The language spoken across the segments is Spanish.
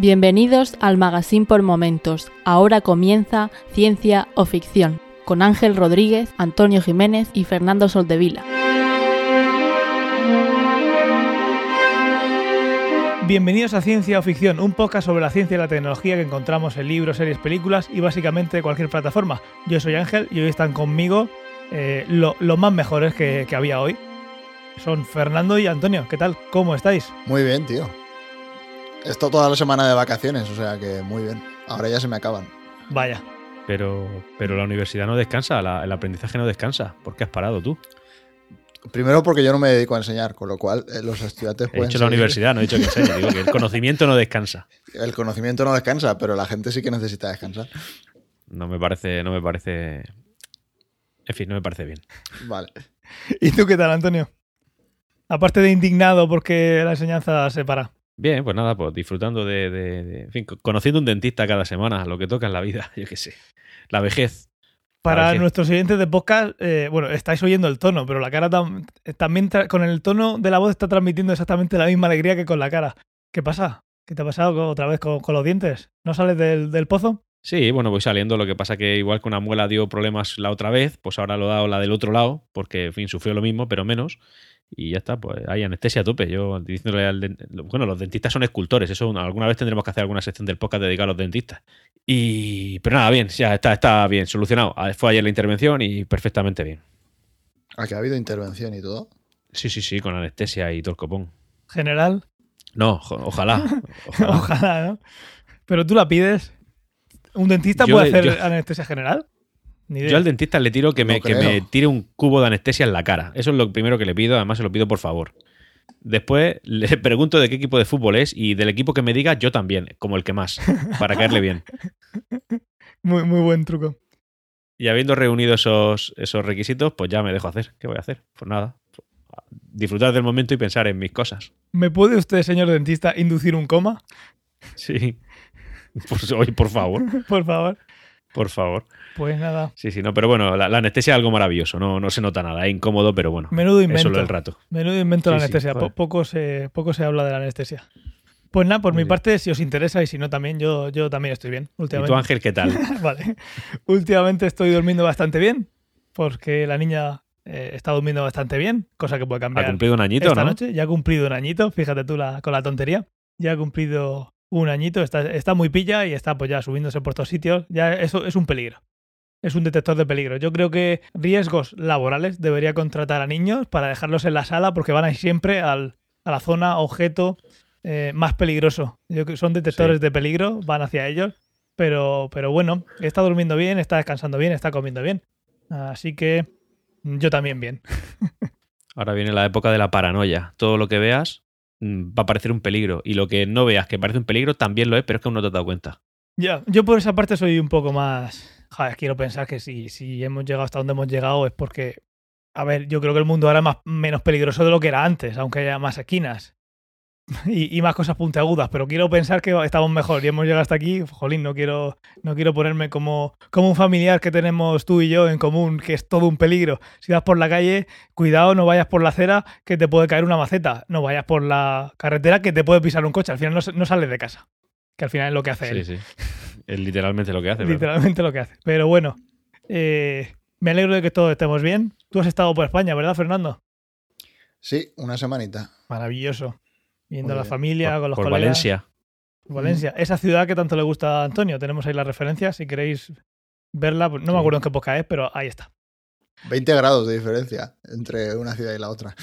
Bienvenidos al Magazine por Momentos. Ahora comienza Ciencia o Ficción con Ángel Rodríguez, Antonio Jiménez y Fernando Soldevila. Bienvenidos a Ciencia o Ficción, un podcast sobre la ciencia y la tecnología que encontramos en libros, series, películas y básicamente cualquier plataforma. Yo soy Ángel y hoy están conmigo eh, los más mejores que, que había hoy. Son Fernando y Antonio. ¿Qué tal? ¿Cómo estáis? Muy bien, tío. Esto toda la semana de vacaciones, o sea que muy bien. Ahora ya se me acaban. Vaya. Pero, pero la universidad no descansa, la- el aprendizaje no descansa. ¿Por qué has parado tú? Primero porque yo no me dedico a enseñar, con lo cual eh, los estudiantes He pueden dicho la universidad, no he dicho que enseñe. Digo que el conocimiento no descansa. El conocimiento no descansa, pero la gente sí que necesita descansar. No me parece, no me parece. En fin, no me parece bien. Vale. ¿Y tú qué tal, Antonio? Aparte de indignado porque la enseñanza se para. Bien, pues nada, pues disfrutando de, de- de- En fin, co- conociendo un dentista cada semana, lo que toca en la vida, yo qué sé. La vejez. Para nuestros oyentes de podcast, eh, bueno, estáis oyendo el tono, pero la cara tam- también con el tono de la voz está transmitiendo exactamente la misma alegría que con la cara. ¿Qué pasa? ¿Qué te ha pasado otra vez con, con los dientes? ¿No sales del, del pozo? Sí, bueno, voy saliendo. Lo que pasa que igual que una muela dio problemas la otra vez, pues ahora lo ha dado la del otro lado, porque, en fin, sufrió lo mismo, pero menos. Y ya está, pues hay anestesia a tope. Yo diciéndole al den- Bueno, los dentistas son escultores. Eso alguna vez tendremos que hacer alguna sección del podcast dedicada a los dentistas. Y. Pero nada, bien, ya está, está bien, solucionado. Ah, Fue ayer la intervención y perfectamente bien. Aquí ha habido intervención y todo. Sí, sí, sí, con anestesia y todo el copón. General. No, ojalá. Ojalá. Ojalá, ¿no? Pero tú la pides. ¿Un dentista Yo- puede hacer yo- anestesia general? Ni. Yo al dentista le tiro que me, No que me tire un cubo de anestesia en la cara. Eso es lo primero que le pido, además se lo pido por favor. Después le pregunto de qué equipo de fútbol es y del equipo que me diga yo también, como el que más, para caerle bien. Muy, muy buen truco. Y habiendo reunido esos, esos requisitos, pues ya me dejo hacer. ¿Qué voy a hacer? Pues nada. Disfrutar del momento y pensar en mis cosas. ¿Me puede usted, señor dentista, inducir un coma? Sí. Pues, oye, por favor, Por favor. Por favor. Pues nada. Sí, sí, no, pero bueno, la, la anestesia es algo maravilloso, no, no se nota nada, es incómodo, pero bueno, Menudo invento. solo el rato. Menudo invento la Sí, anestesia. Poco, se, poco se habla de la anestesia. Pues nada, por Muy mi bien. parte, si os interesa y si no también, yo, yo también estoy bien. ¿Y Últimamente. tú, Ángel, qué tal? vale. Últimamente estoy durmiendo bastante bien. Porque la niña eh, está durmiendo bastante bien. Cosa que puede ¿Ha cambiar cumplido un añito, esta no? noche. Ya ha cumplido un añito. Fíjate tú la, con la tontería. Ya ha cumplido un añito. Está, está muy pilla y está pues ya subiéndose por todos sitios. Ya eso es un peligro. Es un detector de peligro. Yo creo que riesgos laborales debería contratar a niños para dejarlos en la sala porque van a ir siempre al, a la zona, objeto eh, más peligroso. Yo que son detectores Sí. de peligro, van hacia ellos. Pero, pero bueno, está durmiendo bien, está descansando bien, está comiendo bien. Así que yo también bien. Ahora viene la época de la paranoia. Todo lo que veas va a parecer un peligro. Y lo que no veas que parece un peligro también lo es, pero es que aún no te has dado cuenta. Ya, yo por esa parte soy un poco más. Joder, quiero pensar que si, si hemos llegado hasta donde hemos llegado es porque. A ver, yo creo que el mundo ahora es más, menos peligroso de lo que era antes, aunque haya más esquinas y, y más cosas puntiagudas. Pero quiero pensar que estamos mejor y hemos llegado hasta aquí. Jolín, no quiero, no quiero ponerme como, como un familiar que tenemos tú y yo en común, que es todo un peligro. Si vas por la calle, cuidado, no vayas por la acera que te puede caer una maceta. No vayas por la carretera que te puede pisar un coche. Al final no, no sales de casa. Que al final es lo que hace él. Sí, sí. Es literalmente lo que hace. ¿verdad? Literalmente lo que hace. Pero bueno, eh, me alegro de que todos estemos bien. Tú has estado por España, ¿verdad, Fernando? Sí, una semanita. Maravilloso. Viendo a la familia, Por, con los por colegas. Valencia. Valencia. Esa ciudad que tanto le gusta a Antonio. Tenemos ahí las referencias. Si queréis verla, pues no me acuerdo en qué época es, pero ahí está. 20 grados de diferencia entre una ciudad y la otra.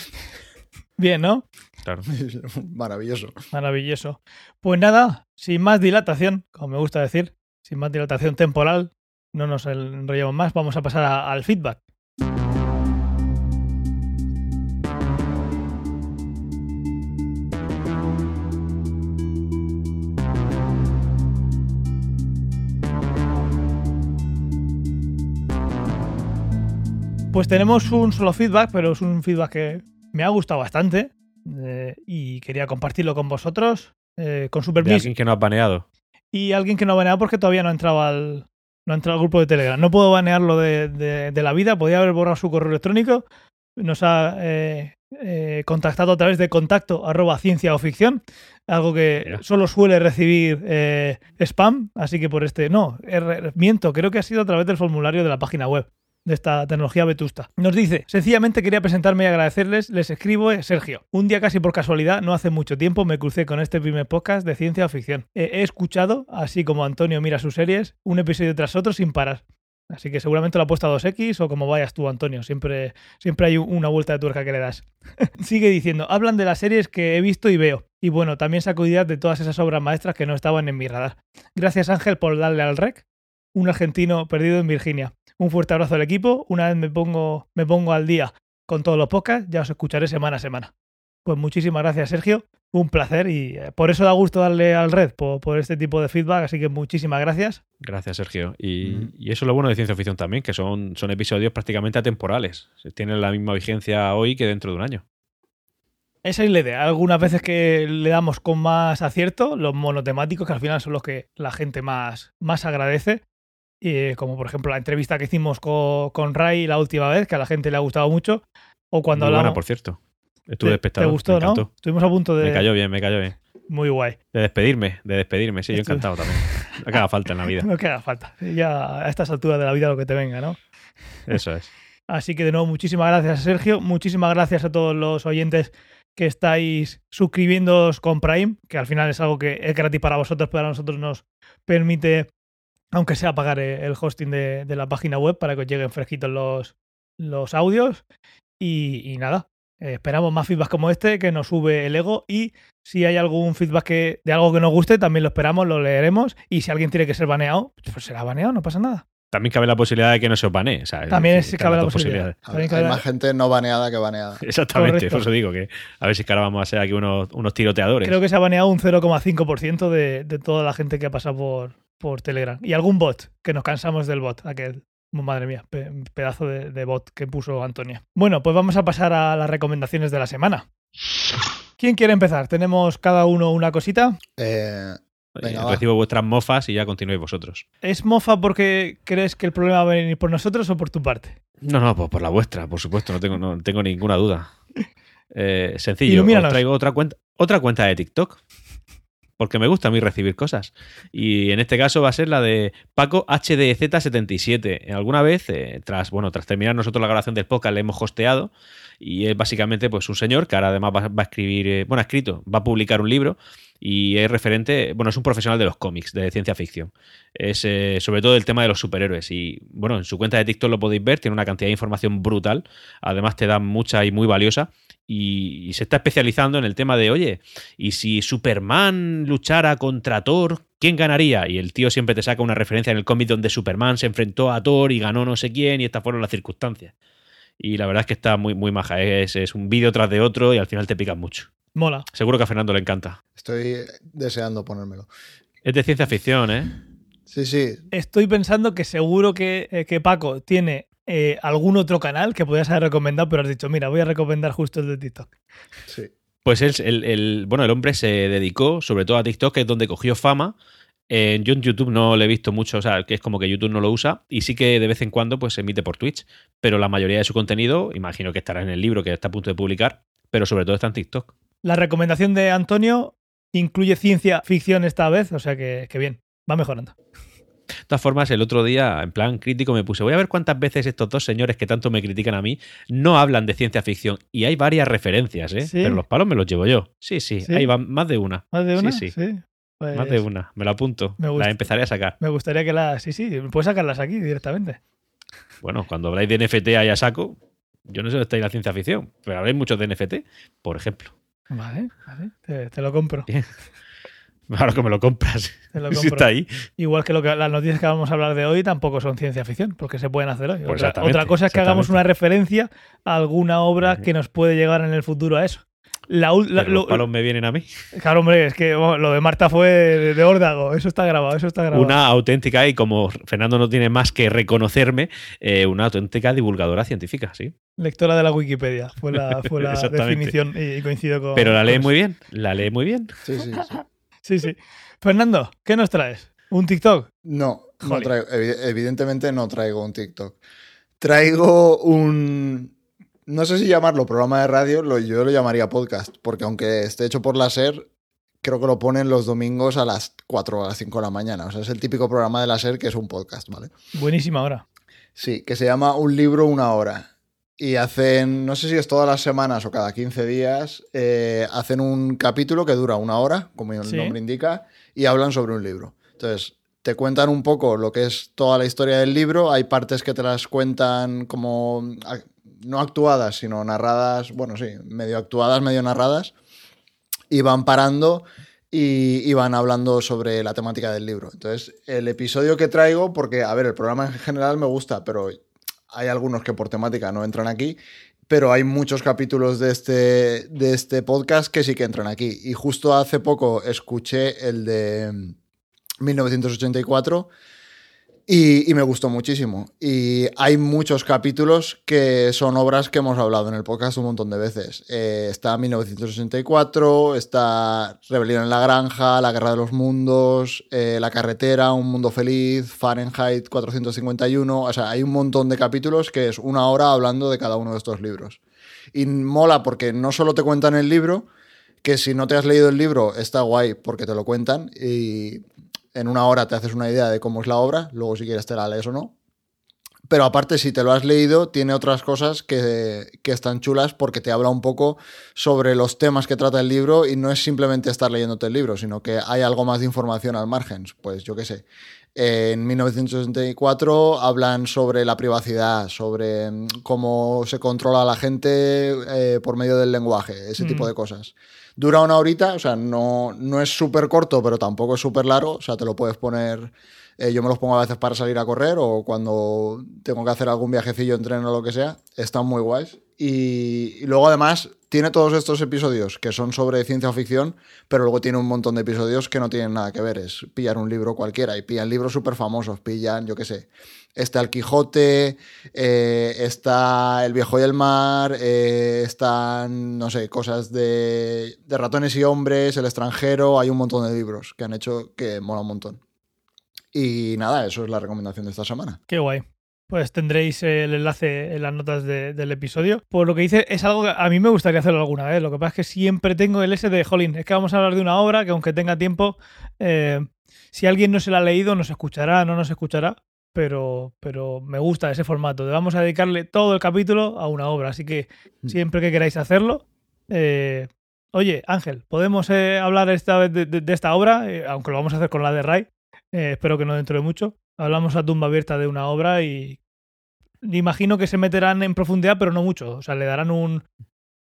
Bien, ¿no? Claro. Maravilloso. Maravilloso. Pues nada, sin más dilatación, como me gusta decir, sin más dilatación temporal, no nos enrollamos más, vamos a pasar a- al feedback. Pues tenemos un solo feedback, pero es un feedback que me ha gustado bastante eh, y quería compartirlo con vosotros, eh, con su permiso. alguien que no has baneado. Y alguien que no ha baneado porque todavía no ha entrado al, no ha entrado al grupo de Telegram. No puedo banearlo de, de- de la vida, podía haber borrado su correo electrónico. Nos ha, eh, eh, contactado a través de contacto arroba ciencia o ficción, algo que Mira. solo suele recibir eh, spam, así que por este, no, er- miento, creo que ha sido a través del formulario de la página web de esta tecnología vetusta. Nos dice, sencillamente quería presentarme y agradecerles, les escribo eh, Sergio. Un día casi por casualidad, no hace mucho tiempo, me crucé con este primer podcast de ciencia ficción. He escuchado, así como Antonio mira sus series, un episodio tras otro sin parar. Así que seguramente lo ha puesto a 2X o como vayas tú, Antonio. Siempre, siempre hay una vuelta de tuerca que le das. Sigue diciendo, hablan de las series que he visto y veo. Y bueno, también saco ideas de todas esas obras maestras que no estaban en mi radar. Gracias Ángel por darle al rec. Un argentino perdido en Virginia. Un fuerte abrazo al equipo. Una vez me pongo, me pongo al día con todos los podcasts, ya os escucharé semana a semana. Pues muchísimas gracias, Sergio. Un placer y eh, por eso da gusto darle al red, por, por este tipo de feedback. Así que muchísimas gracias. Gracias, Sergio. Y, Mm. y eso es lo bueno de ciencia ficción también, que son, son episodios prácticamente atemporales. Tienen la misma vigencia hoy que dentro de un año. Esa es la idea. Algunas veces que le damos con más acierto, los monotemáticos, que al final son los que la gente más, más agradece. Y, como por ejemplo la entrevista que hicimos con, con Ray la última vez, que a la gente le ha gustado mucho. O cuando Muy buena, hablamos. por cierto. Estuve ¿Te, espectador. te gustó, no? Estuvimos a punto de. Me cayó bien, me cayó bien. Muy guay. De despedirme, de despedirme. Sí, yo Estu- encantado también. Lo que haga falta en la vida. No queda falta. Ya a estas alturas de la vida lo que te venga, ¿no? Eso es. Así que de nuevo, muchísimas gracias, Sergio. Muchísimas gracias a todos los oyentes que estáis suscribiéndoos con Prime, que al final es algo que es gratis para vosotros, pero a nosotros nos permite, aunque sea pagar eh, el hosting de, de la página web para que os lleguen fresquitos los, los audios. Y, y nada, eh, esperamos más feedback como este que nos sube el ego. Y si hay algún feedback que, de algo que nos guste, también lo esperamos, lo leeremos. Y si alguien tiene que ser baneado, pues será baneado, no pasa nada. También cabe la posibilidad de que no se os banee. o sea, es También es- cabe la posibilidad. Hay cabe- más gente no baneada que baneada. Exactamente, Correcto. por eso digo que a ver si es que ahora vamos a ser aquí unos, unos tiroteadores. Creo que se ha baneado un 0,5% de, de toda la gente que ha pasado por, por Telegram. Y algún bot, que nos cansamos del bot, aquel. Madre mía, pe- pedazo de, de bot que puso Antonio. Bueno, pues vamos a pasar a las recomendaciones de la semana. ¿Quién quiere empezar? Tenemos cada uno una cosita. Eh, Venga, Eh, va. Recibo vuestras mofas y ya continuéis vosotros. ¿Es mofa porque crees que el problema va a venir por nosotros o por tu parte? No, no, pues por la vuestra, por supuesto, no tengo, no tengo ninguna duda. Eh, sencillo, os traigo otra cuenta, otra cuenta de TikTok. Porque me gusta a mí recibir cosas. Y en este caso va a ser la de Paco HDZ77. Alguna vez, eh, tras, bueno, tras terminar nosotros la grabación del podcast, le hemos hosteado. Y es básicamente pues un señor que ahora además va, va a escribir, eh, bueno, ha escrito, va a publicar un libro y es referente, bueno, es un profesional de los cómics, de ciencia ficción. Es eh, sobre todo el tema de los superhéroes. Y bueno, en su cuenta de TikTok lo podéis ver, tiene una cantidad de información brutal. Además te da mucha y muy valiosa. Y, y se está especializando en el tema de, oye, ¿y si Superman luchara contra Thor, quién ganaría? Y el tío siempre te saca una referencia en el cómic donde Superman se enfrentó a Thor y ganó no sé quién y estas fueron las circunstancias. Y la verdad es que está muy, muy maja. Es, es un vídeo tras de otro y al final te pican mucho. Mola. Seguro que a Fernando le encanta. estoy deseando ponérmelo. Es de ciencia ficción, ¿eh? Sí, sí. Estoy pensando que seguro que, eh, que Paco tiene eh, algún otro canal que podías haber recomendado, pero has dicho, mira, voy a recomendar justo el de TikTok. sí. Pues el, el- bueno, el hombre se dedicó sobre todo a TikTok, que es donde cogió fama. Eh, yo en YouTube no le he visto mucho, o sea, que es como que YouTube no lo usa y sí que de vez en cuando pues se emite por Twitch, pero la mayoría de su contenido, imagino que estará en el libro que está a punto de publicar, pero sobre todo está en TikTok. La recomendación de Antonio incluye ciencia ficción esta vez, o sea que, que bien, va mejorando. De todas formas, el otro día, en plan crítico, me puse, voy a ver cuántas veces estos dos señores que tanto me critican a mí no hablan de ciencia ficción. Y hay varias referencias, ¿eh? ¿Sí? Pero los palos me los llevo yo. Sí, sí, ¿Sí? ahí van más de una. ¿Más de Sí, una? sí. Pues Más de una. Me lo apunto. Me. La empezaré a sacar. Me gustaría que las... Sí, sí, puedes sacarlas aquí directamente. Bueno, cuando habláis de NFT ahí a saco, yo no sé dónde está ahí la ciencia ficción, pero habláis mucho de NFT, por ejemplo. Vale, vale, te, te lo compro. Ahora que me lo compras, lo si está ahí. Igual que, lo que las noticias que vamos a hablar de hoy tampoco son ciencia ficción, porque se pueden hacer hoy. Pues otra, cosa es que hagamos una referencia a alguna obra que nos puede llegar en el futuro a eso. La, la- los lo- palos me vienen a mí. claro, hombre, es que bueno, lo de Marta fue de, de órdago. Eso está grabado, eso está grabado. Una auténtica, y como Fernando no tiene más que reconocerme, eh, una auténtica divulgadora científica, sí. Lectora de la Wikipedia. Fue la, fue la definición y, y coincido con. Pero la lee con muy bien, la lee muy bien. Sí, sí, sí. Sí, sí. Fernando, ¿qué nos traes? ¿Un TikTok? No, no traigo, evi- evidentemente no traigo un TikTok. Traigo un, no sé si llamarlo programa de radio, lo, yo lo llamaría podcast, porque aunque esté hecho por la SER, creo que lo ponen los domingos a las 4 o a las 5 de la mañana. O sea, es el típico programa de la SER que es un podcast, ¿vale? Buenísima hora. Sí, que se llama Un libro, una hora. Y hacen, no sé si es todas las semanas o cada 15 días, eh, hacen un capítulo que dura una hora, como el Sí. nombre indica, y hablan sobre un libro. Entonces, te cuentan un poco lo que es toda la historia del libro. Hay partes que te las cuentan como, no actuadas, sino narradas, bueno, sí, medio actuadas, medio narradas. Y van parando y, y van hablando sobre la temática del libro. Entonces, el episodio que traigo, porque, a ver, el programa en general me gusta, pero hay algunos que por temática no entran aquí, pero hay muchos capítulos de este, de este podcast que sí que entran aquí. Y justo hace poco escuché el de mm, 1984 y, me gustó muchísimo. Y hay muchos capítulos que son obras que hemos hablado en el podcast un montón de veces. Eh, está 1984, está Rebelión en la Granja, La Guerra de los Mundos, eh, La Carretera, Un Mundo Feliz, Fahrenheit 451. O sea, hay un montón de capítulos que es una hora hablando de cada uno de estos libros. Y mola porque no solo te cuentan el libro, que si no te has leído el libro está guay porque te lo cuentan y en una hora te haces una idea de cómo es la obra, luego si quieres te la lees o no. Pero aparte, si te lo has leído, tiene otras cosas que, que están chulas porque te habla un poco sobre los temas que trata el libro y no es simplemente estar leyéndote el libro, sino que hay algo más de información al margen. Pues yo qué sé. En 1964 hablan sobre la privacidad, sobre mm, cómo se controla a la gente eh, por medio del lenguaje, ese Mm. tipo de cosas. Dura una horita, o sea, no, no es súper corto, pero tampoco es súper largo, o sea, te lo puedes poner... eh, yo me los pongo a veces para salir a correr o cuando tengo que hacer algún viajecillo en tren o lo que sea. Están muy guays. Y, y luego además tiene todos estos episodios que son sobre ciencia ficción, pero luego tiene un montón de episodios que no tienen nada que ver. Es pillar un libro cualquiera y pillan libros súper famosos, pillan, yo qué sé, está El Quijote, eh, está El Viejo y el Mar, eh, están, no sé, cosas de, de ratones y hombres, El extranjero, hay un montón de libros que han hecho que mola un montón. Y nada, eso es la recomendación de esta semana. Qué guay. Pues tendréis el enlace en las notas de- del episodio. Por lo que dice, es algo que a mí me gustaría hacerlo alguna vez. Lo que pasa es que siempre tengo el ese de, jolín, es que vamos a hablar de una obra que aunque tenga tiempo, eh, si alguien no se la ha leído, nos escuchará, no nos escuchará. Pero, pero me gusta ese formato de vamos a dedicarle todo el capítulo a una obra. Así que Mm. siempre que queráis hacerlo, eh, oye, Ángel, ¿podemos eh, hablar esta vez de, de- de esta obra? Eh, aunque lo vamos a hacer con la de Ray. Eh, espero que no dentro de mucho. Hablamos a tumba abierta de una obra y imagino que se meterán en profundidad, pero no mucho. O sea, le darán un.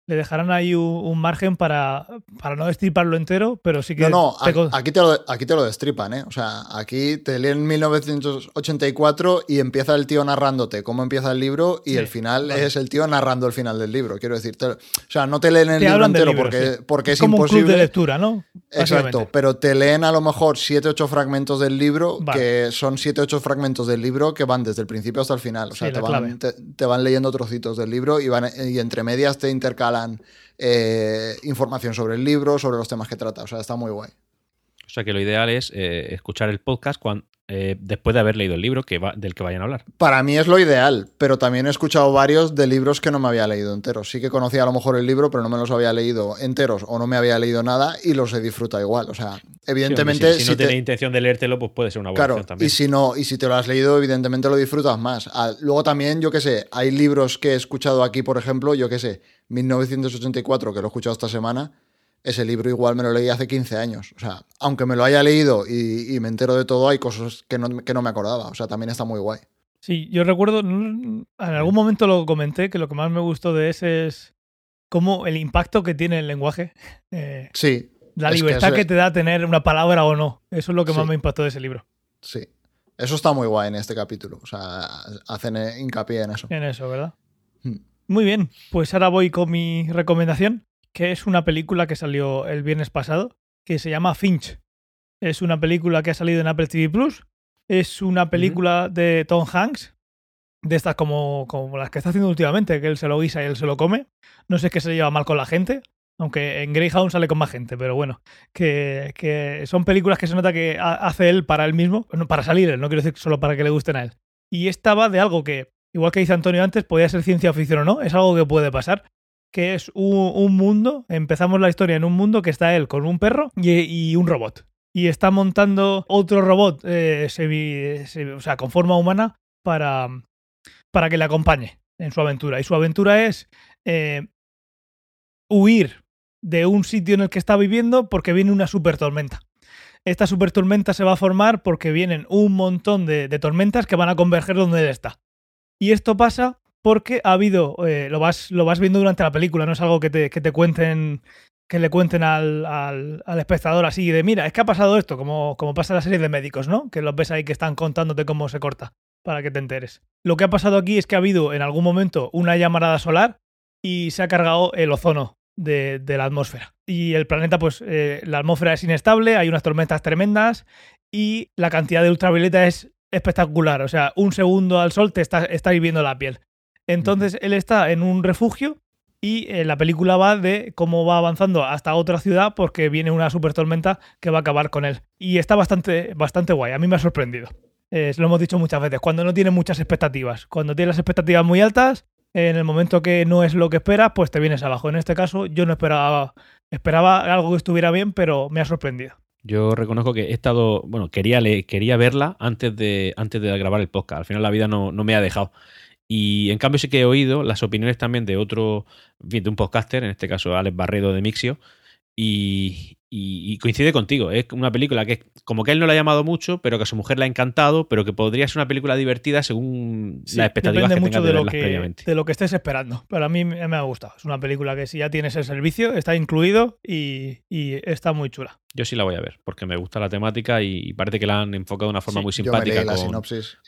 Le dejarán ahí un, un margen para, para no destriparlo entero, pero sí que. No, no, te aquí te, lo, aquí te lo destripan, ¿eh? O sea, aquí te leen 1984 y empieza el tío narrándote cómo empieza el libro y Sí, el final vale. es el tío narrando el final del libro. Quiero decir, te- o sea, no te leen el te libro entero libro, porque, sí. porque es, como un club imposible. de lectura, ¿no? Exacto, pero te leen a lo mejor 7 8 fragmentos del libro, Vale. que son 7 8 fragmentos del libro que van desde el principio hasta el final. O sea, Sí, te, van, te van leyendo trocitos del libro y, van, y entre medias te intercalan eh, información sobre el libro, sobre los temas que trata. O sea, está muy guay. O sea que lo ideal es eh, escuchar el podcast cuan- eh, después de haber leído el libro que va- del que vayan a hablar. Para mí es lo ideal, pero también he escuchado varios de libros que no me había leído enteros. Sí que conocía a lo mejor el libro, pero no me los había leído enteros o no me había leído nada y los he disfrutado igual. O sea, evidentemente... si, si si no te- tenéis intención de leértelo, pues puede ser una buena Claro, opción también. y si no, y si te lo has leído, evidentemente lo disfrutas más. Ah, luego también, yo qué sé, hay libros que he escuchado aquí, por ejemplo, yo qué sé, 1984, que lo he escuchado esta semana, ese libro igual me lo leí hace 15 años. O sea, aunque me lo haya leído y, y me entero de todo, hay cosas que no, que no me acordaba. O sea, también está muy guay. Sí, yo recuerdo, en algún momento lo comenté, que lo que más me gustó de ese es cómo el impacto que tiene el lenguaje. eh, Sí, la Es que libertad que, te da tener una palabra o no. Eso es lo que más me impactó de ese libro. sí. Eso está muy guay en este capítulo. O sea, hacen hincapié en eso. En eso, ¿verdad? Hmm. Muy bien, pues ahora voy con mi recomendación, que es una película que salió el viernes pasado, que se llama Finch. Es una película que ha salido en Apple TV Plus. Es una película de Tom Hanks, de estas como, como las que está haciendo últimamente, que él se lo guisa y él se lo come. No sé qué se lleva mal con la gente, aunque en Greyhound sale con más gente, pero bueno, que, que son películas que se nota que ha- hace él para él mismo, para salir él, no quiero decir solo para que le gusten a él. Y esta va de algo que igual que dice Antonio antes, podía ser ciencia ficción o no, es algo que puede pasar. Que es un, un mundo, empezamos la historia en un mundo que está él con un perro y, un robot. Y está montando otro robot, eh, o sea, con forma humana, para, para que le acompañe en su aventura. Y su aventura es eh, huir de un sitio en el que está viviendo porque viene una super tormenta. Esta super tormenta se va a formar porque vienen un montón de, de tormentas que van a converger donde él está. Y esto pasa porque ha habido, eh, lo, vas, lo vas viendo durante la película, no es algo que te, que te cuenten, que le cuenten al, al- al espectador así de, mira, es que ha pasado esto, como, como pasa en la serie de médicos, ¿no? Que los ves ahí que están contándote cómo se corta, para que te enteres. Lo que ha pasado aquí es que ha habido en algún momento una llamarada solar y se ha cargado el ozono de, de la atmósfera. Y el planeta, pues eh, la atmósfera es inestable, hay unas tormentas tremendas y la cantidad de ultravioleta es espectacular. O sea, un segundo al sol te está, está hirviendo la piel. Entonces él está en un refugio y eh, la película va de cómo va avanzando hasta otra ciudad porque viene una super tormenta que va a acabar con él. Y está bastante, bastante guay. A mí me ha sorprendido. Eh, lo hemos dicho muchas veces. Cuando no tienes muchas expectativas, cuando tienes las expectativas muy altas, en el momento que no es lo que esperas, pues te vienes abajo. En este caso, yo no esperaba, esperaba algo que estuviera bien, pero me ha sorprendido. Yo reconozco que he estado, bueno, quería, quería verla antes de, antes de grabar el podcast. Al final la vida no, no me ha dejado. Y en cambio sí que he oído las opiniones también de otro, de un podcaster, en este caso Alex Barredo de Mixio, y, y- y coincide contigo. Es una película que como que él no la ha llamado mucho, pero que a su mujer le ha encantado, pero que podría ser una película divertida según Sí, las expectativas depende que mucho de de lo que, previamente. de lo que estés esperando. Pero a mí me ha gustado. Es una película que si ya tienes el servicio, está incluido y, y está muy chula. Yo sí la voy a ver, porque me gusta la temática y, parece que la han enfocado de una forma Sí, muy simpática la con,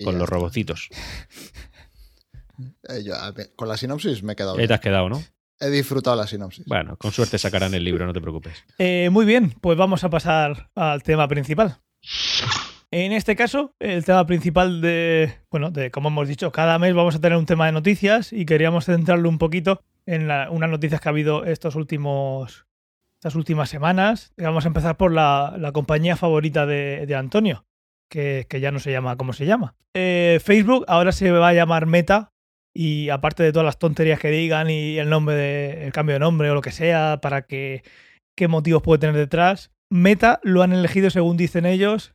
con los robocitos. Eh, yo, con la sinopsis me he quedado Ahí bien. te has quedado, ¿no? He disfrutado la sinopsis. Bueno, con suerte sacarán el libro, no te preocupes. Eh, muy bien, pues vamos a pasar al tema principal. En este caso, el tema principal de, bueno, de como hemos dicho, cada mes vamos a tener un tema de noticias y queríamos centrarlo un poquito en la- unas noticias que ha habido estos últimos, estas últimas semanas. Vamos a empezar por la, la compañía favorita de, de Antonio, que, que ya no se llama como se llama. Eh, Facebook ahora se va a llamar Meta y aparte de todas las tonterías que digan y el nombre de, el cambio de nombre o lo que sea para que qué motivos puede tener detrás. Meta lo han elegido, según dicen ellos,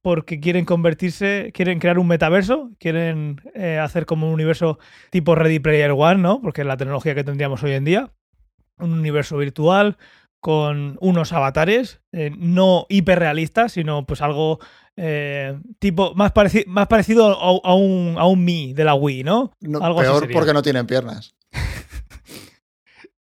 porque quieren convertirse, quieren crear un metaverso, quieren eh, hacer como un universo tipo Ready Player One, ¿no? Porque es la tecnología que tendríamos hoy en día. Un universo virtual con unos avatares, eh, no hiperrealistas, sino pues algo eh, tipo más, pareci- más parecido a, a un, a un Mi de la Wii, ¿no? No, algo así peor porque no tienen piernas.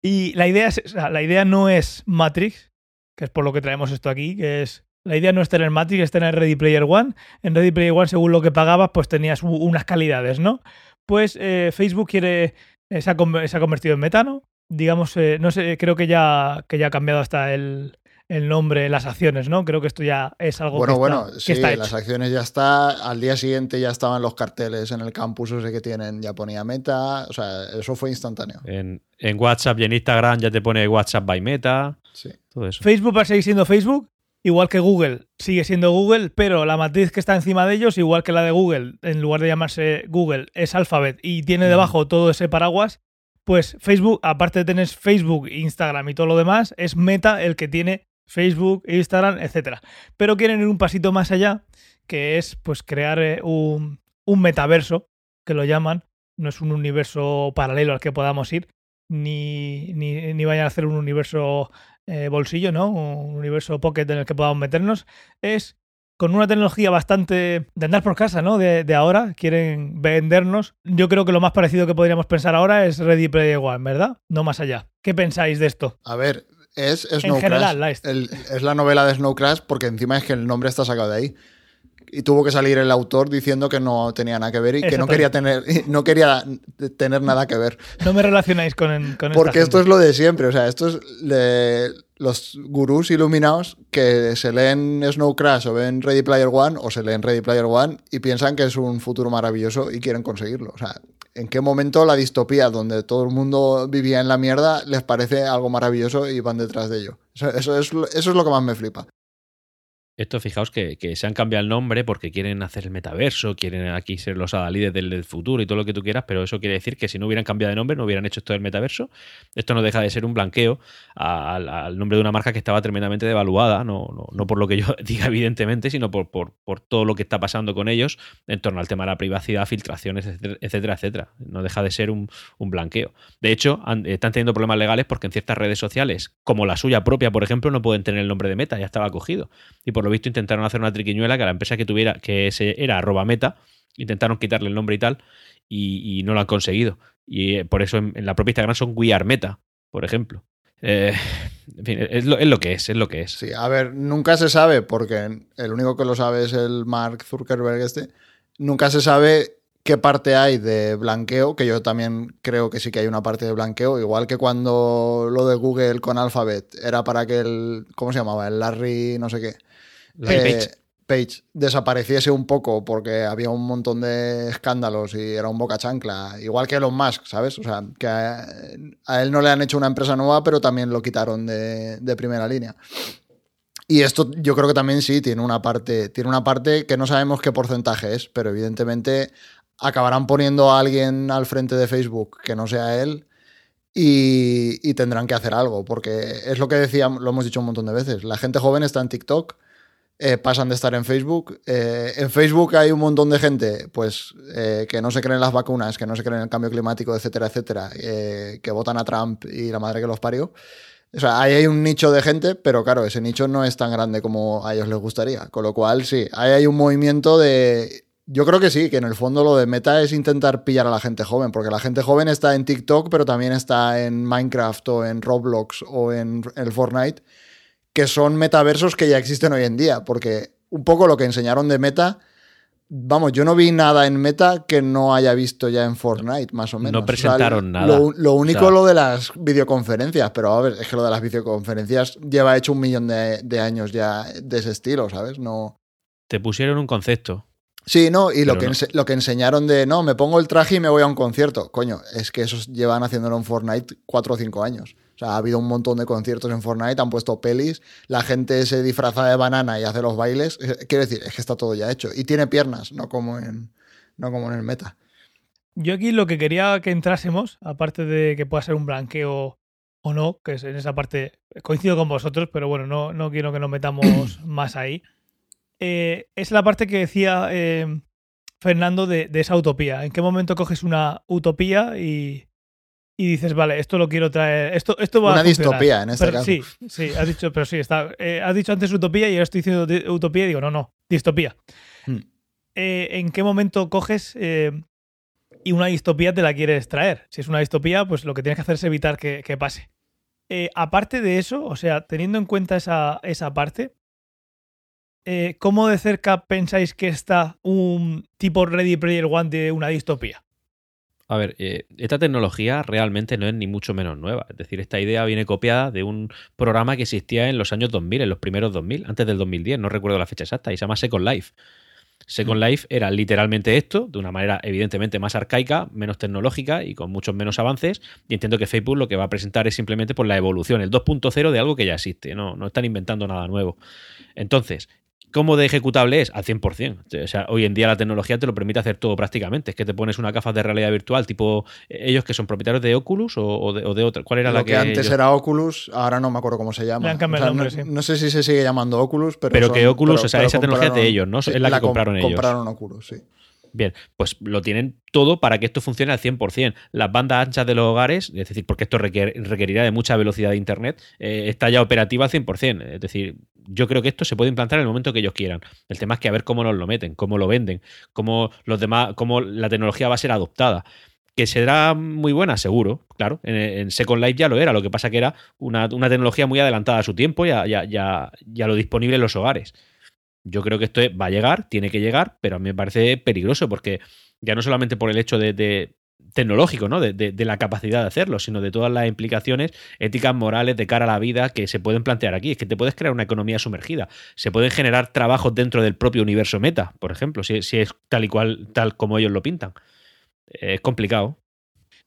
Y la idea, es, o sea, la idea no es Matrix, que es por lo que traemos esto aquí, que es... La idea no es tener Matrix, es tener Ready Player One. En Ready Player One, según lo que pagabas, pues tenías unas calidades, ¿no? Pues eh, Facebook quiere... se, ha, con- se ha convertido en metano. Digamos, eh, no sé, creo que ya, que ya ha cambiado hasta el, el nombre las acciones, ¿no? Creo que esto ya es algo Bueno, que está, bueno, que sí, está las acciones ya está. Al día siguiente ya estaban los carteles en el campus ese que tienen, ya ponía meta. O sea, eso fue instantáneo. En, en WhatsApp y en Instagram ya te pone WhatsApp by Meta, Sí. todo eso. Facebook va a seguir siendo Facebook, igual que Google sigue siendo Google, pero la matriz que está encima de ellos, igual que la de Google, en lugar de llamarse Google, es Alphabet y tiene debajo todo ese paraguas, pues Facebook, aparte de tener Facebook, Instagram y todo lo demás, es Meta el que tiene Facebook, Instagram, etcétera. Pero quieren ir un pasito más allá, que es pues crear eh, un, un metaverso, que lo llaman, no es un universo paralelo al que podamos ir, ni, ni, ni vayan a hacer un universo eh, bolsillo, ¿no? Un universo pocket en el que podamos meternos. Es con una tecnología bastante de andar por casa, ¿no? De, de ahora, quieren vendernos. Yo creo que lo más parecido que podríamos pensar ahora es Ready Player One, ¿verdad? No más allá. ¿Qué pensáis de esto? A ver, es Snow En general, Crash. la- El- es la novela de Snow Crash porque encima es que el nombre está sacado de ahí. Y tuvo que salir el autor diciendo que no tenía nada que ver y que no quería tener, no quería tener nada que ver. No me relacionáis con, con esta Porque esto es lo de siempre. O sea, esto es de los gurús iluminados que se leen Snow Crash o ven Ready Player One o se leen Ready Player One y piensan que es un futuro maravilloso y quieren conseguirlo. O sea, ¿en qué momento la distopía donde todo el mundo vivía en la mierda les parece algo maravilloso y van detrás de ello? Eso, eso es, eso es lo que más me flipa. Esto, fijaos que, se han cambiado el nombre porque quieren hacer el metaverso, quieren aquí ser los adalides del, futuro y todo lo que tú quieras, pero eso quiere decir que si no hubieran cambiado de nombre, no hubieran hecho esto del metaverso. Esto no deja de ser un blanqueo al, nombre de una marca que estaba tremendamente devaluada, no, no, por lo que yo diga evidentemente, sino por, por, todo lo que está pasando con ellos en torno al tema de la privacidad, filtraciones, etcétera, etcétera. No deja de ser un, blanqueo. De hecho, están teniendo problemas legales porque en ciertas redes sociales, como la suya propia, por ejemplo, no pueden tener el nombre de Meta, ya estaba cogido. Y por lo visto intentaron hacer una triquiñuela que la empresa que tuviera, que ese era arroba meta, intentaron quitarle el nombre y tal, y, no lo han conseguido. Y eh, por eso en, la propia Instagram son We Meta, por ejemplo. Eh, en fin, es lo, es lo, que es, es lo que es. Sí, a ver, nunca se sabe, porque el único que lo sabe es el Mark Zuckerberg este, nunca se sabe qué parte hay de blanqueo, que yo también creo que sí que hay una parte de blanqueo, igual que cuando lo de Google con Alphabet era para que el, ¿cómo se llamaba? El Larry no sé qué. Eh, Page. desapareciese un poco porque había un montón de escándalos y era un boca chancla, igual que Elon Musk, ¿sabes? O sea, que a, él no le han hecho una empresa nueva, pero también lo quitaron de, primera línea. Y esto yo creo que también sí tiene una parte, tiene una parte que no sabemos qué porcentaje es, pero evidentemente acabarán poniendo a alguien al frente de Facebook que no sea él y, tendrán que hacer algo, porque es lo que decíamos, lo hemos dicho un montón de veces, la gente joven está en TikTok, eh, pasan de estar en Facebook. Eh, en Facebook hay un montón de gente pues, eh, que no se creen las vacunas, que no se creen el cambio climático, etcétera, etcétera, que votan a Trump y la madre que los parió. O sea, ahí hay un nicho de gente, pero claro, ese nicho no es tan grande como a ellos les gustaría. Con lo cual, sí, ahí hay un movimiento de yo creo que sí, que en el fondo lo de meta es intentar pillar a la gente joven, porque la gente joven está en TikTok, pero también está en Minecraft o en Roblox o en el Fortnite, que son metaversos que ya existen hoy en día, porque un poco lo que enseñaron de meta, vamos, yo no vi nada en meta que no haya visto ya en Fortnite, más o menos. No presentaron nada. Lo, único lo de las videoconferencias, pero a ver, es que lo de las videoconferencias lleva hecho un millón de, de años ya de ese estilo, ¿sabes? No. Te pusieron un concepto Sí, no, y lo que, lo que enseñaron de, no, me pongo el traje y me voy a un concierto. Coño, es que esos llevan haciéndolo en Fortnite cuatro o cinco años. O sea, ha habido un montón de conciertos en Fortnite, han puesto pelis, la gente se disfraza de banana y hace los bailes. Quiero decir, es que está todo ya hecho. Y tiene piernas, no como en, no como en el meta. Yo aquí lo que quería que entrásemos, aparte de que pueda ser un blanqueo o no, que es en esa parte coincido con vosotros, pero bueno, no, no quiero que nos metamos más ahí. Eh, es la parte que decía eh, Fernando de, esa utopía. ¿En qué momento coges una utopía y, dices, vale, esto lo quiero traer, esto, esto va una a distopía en este caso. Sí, sí, has dicho, pero sí, está. Eh, has dicho antes utopía y ahora estoy diciendo utopía y digo, no, no, distopía. Hmm. ¿En qué momento coges y una distopía te la quieres traer? Si es una distopía, pues lo que tienes que hacer es evitar que, pase. aparte de eso, o sea, teniendo en cuenta esa, esa parte, eh, ¿cómo de cerca pensáis que está un tipo Ready Player One de una distopía? A ver, eh, esta tecnología realmente no es ni mucho menos nueva. Es decir, esta idea viene copiada de un programa que existía en los años 2000, en los primeros 2000, antes del 2010, no recuerdo la fecha exacta, y se llama Second Life. Second mm. Life era literalmente esto, de una manera evidentemente más arcaica, menos tecnológica y con muchos menos avances. Y entiendo que Facebook lo que va a presentar es simplemente por la evolución, el 2.0 de algo que ya existe, no, no están inventando nada nuevo. Entonces, ¿Cómo de ejecutable es? Al 100%. O sea, hoy en día la tecnología te lo permite hacer todo prácticamente. Es que te pones una gafas de realidad virtual, tipo eh, ellos que son propietarios de Oculus o, de, o de, otra. ¿Cuál era la que, antes era Oculus, ahora no me acuerdo cómo se llama. no, sé si se sigue llamando Oculus, pero. Pero que Oculus, o sea, esa tecnología es de ellos, ¿no? es la, que compraron ellos. Compraron Oculus, sí. Bien, pues lo tienen todo para que esto funcione al 100%. Las bandas anchas de los hogares, es decir, porque esto requerirá de mucha velocidad de Internet, eh, está ya operativa al 100%. Es decir, yo creo que esto se puede implantar en el momento que ellos quieran. El tema es que a ver cómo nos lo meten, cómo lo venden, cómo los demás, cómo la tecnología va a ser adoptada. Que será muy buena, seguro, claro. En, Second Life ya lo era, lo que pasa que era una, tecnología muy adelantada a su tiempo y a lo disponible en los hogares. Yo creo que esto va a llegar, tiene que llegar, pero a mí me parece peligroso porque ya no solamente por el hecho de, tecnológico, ¿no? De, la capacidad de hacerlo, sino de todas las implicaciones éticas, morales, de cara a la vida que se pueden plantear aquí. Es que te puedes crear una economía sumergida. Se pueden generar trabajos dentro del propio universo meta, por ejemplo, si, si es tal y cual, tal como ellos lo pintan. Es complicado.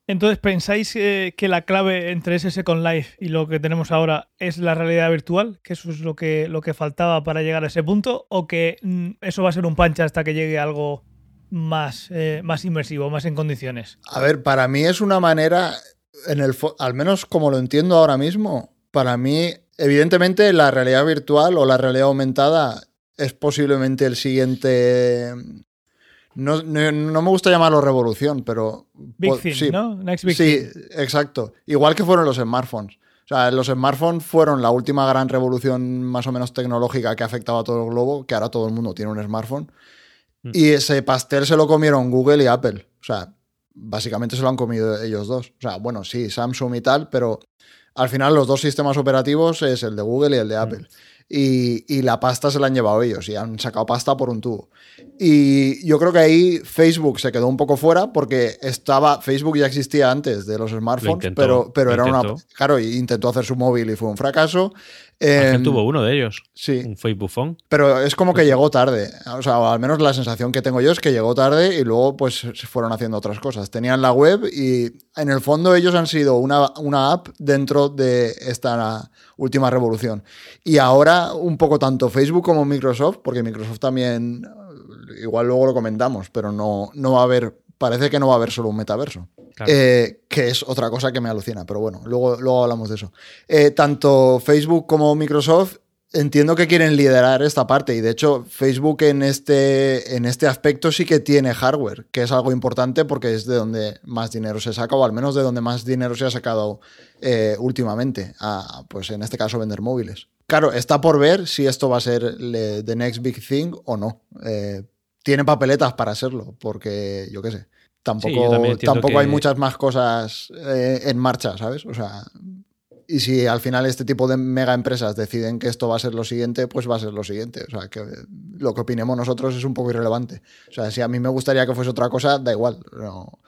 Entonces, ¿pensáis eh, que la clave entre ese Second Life y lo que tenemos ahora es la realidad virtual? ¿Que eso es lo que, lo que faltaba para llegar a ese punto? ¿O que mm, eso va a ser un pancha hasta que llegue algo más, eh, más inmersivo, más en condiciones? A ver, para mí es una manera, al menos como lo entiendo ahora mismo, para mí, evidentemente, la realidad virtual o la realidad aumentada es posiblemente el siguiente no, me gusta llamarlo revolución, pero. Big thing, sí, ¿no? Next big sí, exacto. Igual que fueron los smartphones. O sea, los smartphones fueron la última gran revolución más o menos tecnológica que ha afectado a todo el globo, que ahora todo el mundo tiene un smartphone. Mm. Y ese pastel se lo comieron Google y Apple. O sea, básicamente se lo han comido ellos dos. O sea, bueno, sí, Samsung y tal, pero al final los dos sistemas operativos es el de Google y el de mm. Y, la pasta se la han llevado ellos y han sacado pasta por un tubo. Y yo creo que ahí Facebook se quedó un poco fuera porque estaba, Facebook ya existía antes de los smartphones, pero, pero era una... Claro, intentó hacer su móvil y fue un fracaso. Eh, tuvo uno de ellos. Sí. Un Facebook. Pero es como que llegó tarde. O sea, al menos la sensación que tengo yo es que llegó tarde y luego pues se fueron haciendo otras cosas. Tenían la web y en el fondo ellos han sido una, una app dentro de esta última revolución. Y ahora un poco tanto Facebook como Microsoft, porque Microsoft también, igual luego lo comentamos, pero no, no va a haber parece que no va a haber solo un metaverso. Eh, que es otra cosa que me alucina, pero bueno, luego, luego hablamos de eso. Eh, tanto Facebook como Microsoft entiendo que quieren liderar esta parte y de hecho Facebook en este, en este aspecto sí que tiene hardware, que es algo importante porque es de donde más dinero se saca o al menos de donde más dinero se ha sacado eh, últimamente, a, pues en este caso vender móviles. Claro, está por ver si esto va a ser the next big thing o no tiene papeletas para serlo, porque yo qué sé, tampoco, tampoco hay muchas más cosas eh, en marcha, ¿sabes? O sea, y si al final este tipo de mega empresas deciden que esto va a ser lo siguiente, pues va a ser lo siguiente. O sea, que lo que opinemos nosotros es un poco irrelevante. O sea, si a mí me gustaría que fuese otra cosa, da igual. No,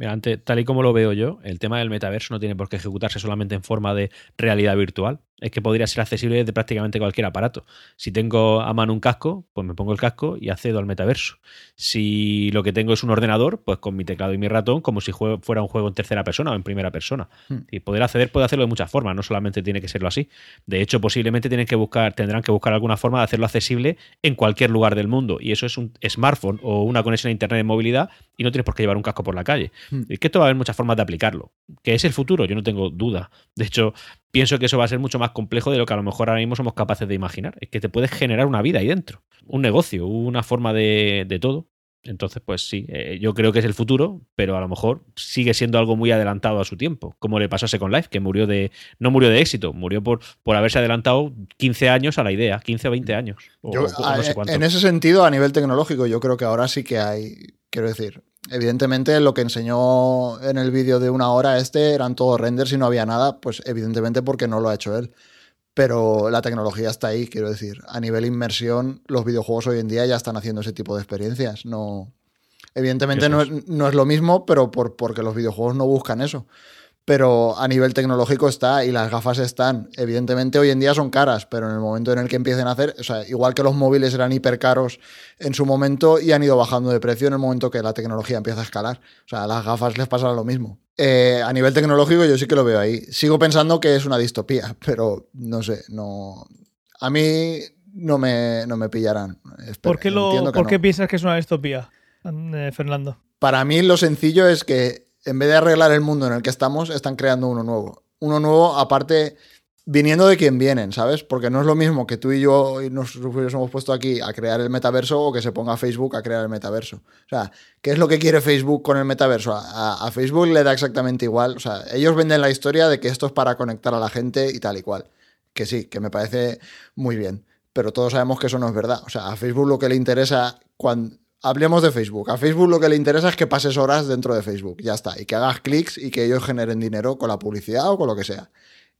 Mira, tal y como lo veo yo, el tema del metaverso no tiene por qué ejecutarse solamente en forma de realidad virtual es que podría ser accesible desde prácticamente cualquier aparato. Si tengo a mano un casco, pues me pongo el casco y accedo al metaverso. Si lo que tengo es un ordenador, pues con mi teclado y mi ratón, como si fuera un juego en tercera persona o en primera persona. Hmm. Y poder acceder puede hacerlo de muchas formas, no solamente tiene que serlo así. De hecho, posiblemente tienen que buscar, tendrán que buscar alguna forma de hacerlo accesible en cualquier lugar del mundo. Y eso es un smartphone o una conexión a internet de movilidad y no tienes por qué llevar un casco por la calle. Hmm. Es que esto va a haber muchas formas de aplicarlo. ¿Que es el futuro? Yo no tengo duda. De hecho, pienso que eso va a ser mucho más complejo de lo que a lo mejor ahora mismo somos capaces de imaginar. Es que te puedes generar una vida ahí dentro, un negocio, una forma de, de todo. Entonces, pues sí, eh, yo creo que es el futuro, pero a lo mejor sigue siendo algo muy adelantado a su tiempo, como le pasó a Second Life, que murió de, no murió de éxito, murió por, por haberse adelantado 15 años a la idea, 15 o 20 años. en ese sentido, a nivel tecnológico, yo creo que ahora sí que hay, quiero decir, evidentemente lo que enseñó en el vídeo de una hora este eran todos renders y no había nada, pues evidentemente porque no lo ha hecho él. Pero la tecnología está ahí, quiero decir. A nivel inmersión, los videojuegos hoy en día ya están haciendo ese tipo de experiencias. No, evidentemente no es, no es, lo mismo, pero por, porque los videojuegos no buscan eso pero a nivel tecnológico está y las gafas están. Evidentemente hoy en día son caras, pero en el momento en el que empiecen a hacer, o sea, igual que los móviles eran hiper caros en su momento y han ido bajando de precio en el momento que la tecnología empieza a escalar. O sea, a las gafas les pasa lo mismo. Eh, a nivel tecnológico yo sí que lo veo ahí. Sigo pensando que es una distopía, pero no sé, no... A mí no me, no me pillarán. ¿Por qué, lo, ¿por qué piensas que es una distopía, eh, Fernando? Para mí lo sencillo es que en vez de arreglar el mundo en el que estamos, están creando uno nuevo. Uno nuevo, aparte, viniendo de quien vienen, ¿sabes? Porque no es lo mismo que tú y yo nos hemos puesto aquí a crear el metaverso o que se ponga Facebook a crear el metaverso. O sea, ¿qué es lo que quiere Facebook con el metaverso? A, Facebook le da exactamente igual. O sea, ellos venden la historia de que esto es para conectar a la gente y tal y cual. Que sí, que me parece muy bien. Pero todos sabemos que eso no es verdad. O sea, a Facebook lo que le interesa cuando, Hablemos de Facebook. A Facebook lo que le interesa es que pases horas dentro de Facebook. Ya está. Y que hagas clics y que ellos generen dinero con la publicidad o con lo que sea.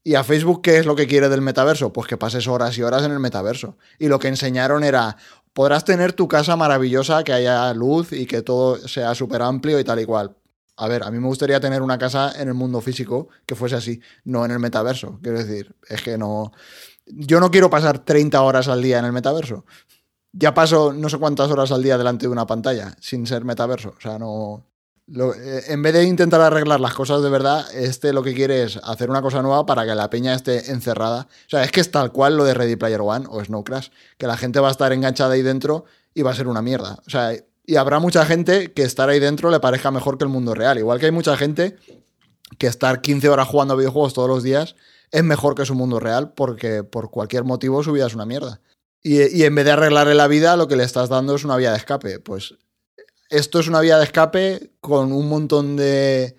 ¿Y a Facebook qué es lo que quiere del metaverso? Pues que pases horas y horas en el metaverso. Y lo que enseñaron era, podrás tener tu casa maravillosa, que haya luz y que todo sea súper amplio y tal y cual. A ver, a mí me gustaría tener una casa en el mundo físico que fuese así, no en el metaverso. Quiero decir, es que no... Yo no quiero pasar 30 horas al día en el metaverso ya paso no sé cuántas horas al día delante de una pantalla sin ser metaverso. O sea, no. Eh, en vez de intentar arreglar las cosas de verdad, este lo que quiere es hacer una cosa nueva para que la peña esté encerrada. O sea, es que es tal cual lo de Ready Player One o Snow Crash, que la gente va a estar enganchada ahí dentro y va a ser una mierda. O sea, y habrá mucha gente que estar ahí dentro le parezca mejor que el mundo real. Igual que hay mucha gente que estar 15 horas jugando videojuegos todos los días es mejor que su mundo real porque por cualquier motivo su vida es una mierda. Y, y en vez de arreglarle la vida, lo que le estás dando es una vía de escape. Pues esto es una vía de escape con un montón de,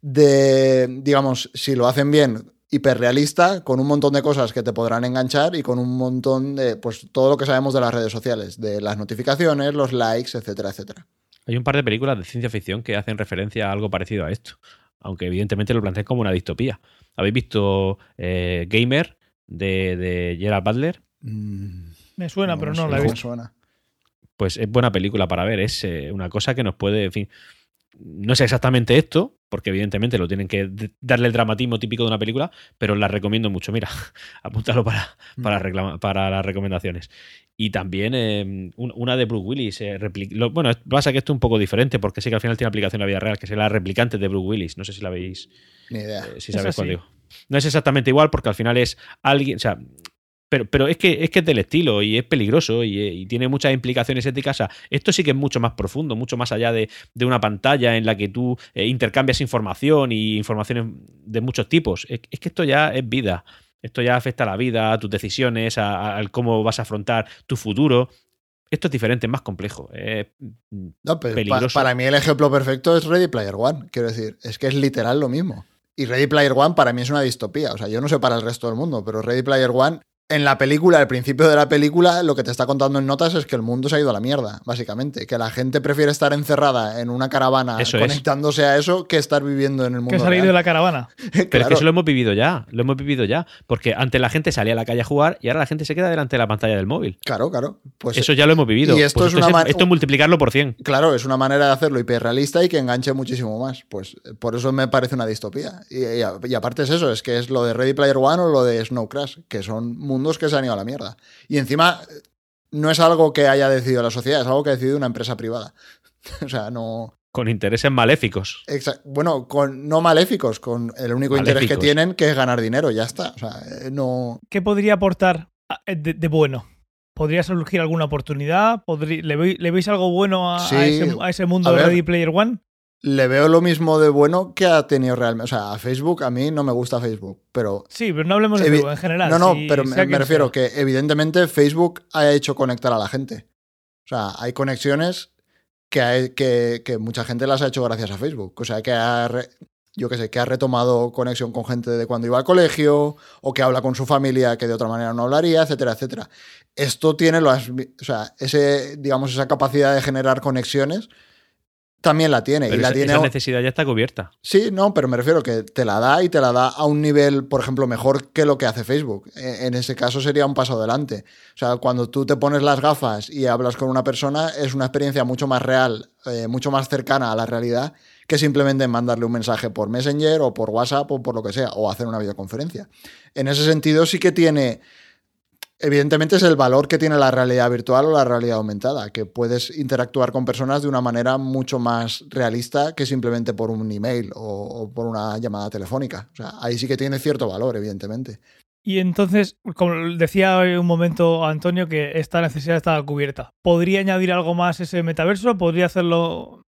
de, digamos, si lo hacen bien, hiperrealista, con un montón de cosas que te podrán enganchar y con un montón de, pues todo lo que sabemos de las redes sociales, de las notificaciones, los likes, etcétera, etcétera. Hay un par de películas de ciencia ficción que hacen referencia a algo parecido a esto, aunque evidentemente lo plantean como una distopía. ¿Habéis visto eh, Gamer de, de Gerald Butler? Mm, Me suena, pero no sé la he visto. suena. Pues es buena película para ver, es eh, una cosa que nos puede, en fin, no es exactamente esto, porque evidentemente lo tienen que darle el dramatismo típico de una película, pero la recomiendo mucho. Mira, apúntalo para, para, reclama- para las recomendaciones. Y también eh, un- una de Bruce Willis. eh, lo- bueno, pasa que esto es un poco diferente, porque sí que al final tiene aplicación en la vida real, que es la replicante de Bruce Willis. No sé si la veis, Ni idea. eh, si sabéis cuál digo. No es exactamente igual, porque al final es alguien. O sea, pero, pero es que es que es del estilo y es peligroso y, eh, y tiene muchas implicaciones éticas. O sea, esto sí que es mucho más profundo, mucho más allá de, de una pantalla en la que tú eh, intercambias información y informaciones de muchos tipos. Es, es que esto ya es vida. Esto ya afecta a la vida, a tus decisiones, a, cómo vas a afrontar tu futuro. Esto es diferente, es más complejo. Es, No, pero pa- peligroso. para mí el ejemplo perfecto es Ready Player One. Quiero decir, es que es literal lo mismo. Y Ready Player One para mí es una distopía. O sea, yo no sé para el resto del mundo, pero Ready Player One, en la película, al principio de la película, lo que te está contando en notas es que el mundo se ha ido a la mierda, básicamente. Que la gente prefiere estar encerrada en una caravana Eso es. conectándose a eso que estar viviendo en el mundo Que ha salido de la caravana. Pero es que eso lo hemos vivido ya, lo hemos vivido ya. Porque antes la gente salía a la calle a jugar y ahora la gente se queda delante de la pantalla del móvil. Claro, claro. Pues eso ya lo hemos vivido. y esto Pues es una man- esto es multiplicarlo por 100. Claro, es una manera de hacerlo hiperrealista y que enganche muchísimo más. Pues eh, por eso me parece una distopía. Y, y a- y aparte es eso, es que es lo de Ready Player One o lo de Snow Crash, que son mundos que se han ido a la mierda. Y encima eh, no es algo que haya decidido la sociedad, es algo que ha decidido una empresa privada. o sea, no... Con intereses maléficos. bueno, con, no maléficos, con el único interés que tienen, que es ganar dinero, ya está. O sea, eh, no... ¿Qué podría aportar a- de, de bueno? ¿Podría surgir alguna oportunidad? ¿Podrí- le, ve- le veis algo bueno a, ese, a ese mundo A de. Ready Player One? Le veo lo mismo de bueno que ha tenido realmente. O sea, a Facebook, a mí no me gusta Facebook, pero Sí, pero no hablemos de Facebook en general. No, no, si- pero me, refiero sea. que evidentemente Facebook ha hecho conectar a la gente. O sea, hay conexiones que, hay- que, que mucha gente las ha hecho gracias a Facebook. O sea, que ha, re- yo qué sé, que ha retomado conexión con gente de cuando iba al colegio o que habla con su familia que de otra manera no hablaría, etcétera, etcétera. Esto tiene las, o sea, ese, digamos, esa capacidad de generar conexiones también la tiene. Pero y la esa, tiene esa necesidad ya está cubierta. Sí, no, pero me refiero que te la da y te la da a un nivel, por ejemplo, mejor que lo que hace Facebook. E- En ese caso sería un paso adelante. O sea, cuando tú te pones las gafas y hablas con una persona, es una experiencia mucho más real, eh, mucho más cercana a la realidad que simplemente mandarle un mensaje por Messenger o por WhatsApp o por lo que sea, o hacer una videoconferencia. En ese sentido sí que tiene... Evidentemente es el valor que tiene la realidad virtual o la realidad aumentada, que puedes interactuar con personas de una manera mucho más realista que simplemente por un email o, por una llamada telefónica. O sea, ahí sí que tiene cierto valor, evidentemente. Y entonces, como decía un momento Antonio, que esta necesidad estaba cubierta. ¿Podría añadir algo más ese metaverso? ¿Podría hacerlo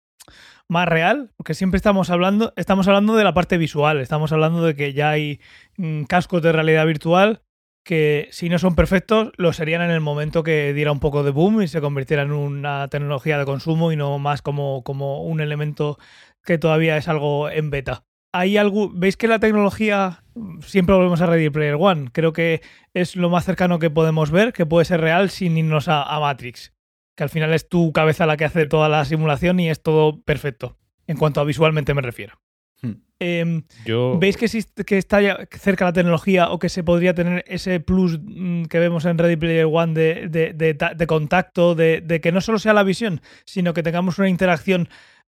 más real? Porque siempre estamos hablando, estamos hablando de la parte visual, estamos hablando de que ya hay mm, cascos de realidad virtual que si no son perfectos, lo serían en el momento que diera un poco de boom y se convirtiera en una tecnología de consumo y no más como, como un elemento que todavía es algo en beta. ¿Hay algo, ¿Veis que la tecnología, siempre volvemos a Ready Player One, creo que es lo más cercano que podemos ver, que puede ser real sin irnos a, a Matrix? Que al final es tu cabeza la que hace toda la simulación y es todo perfecto, en cuanto a visualmente me refiero. Hmm. Em, Yo, ¿Veis que, existe, que está ya cerca la tecnología o que se podría tener ese plus mm, que vemos en Ready Player One de, de- de ta- de contacto, de, de que no solo sea la visión, sino que tengamos una interacción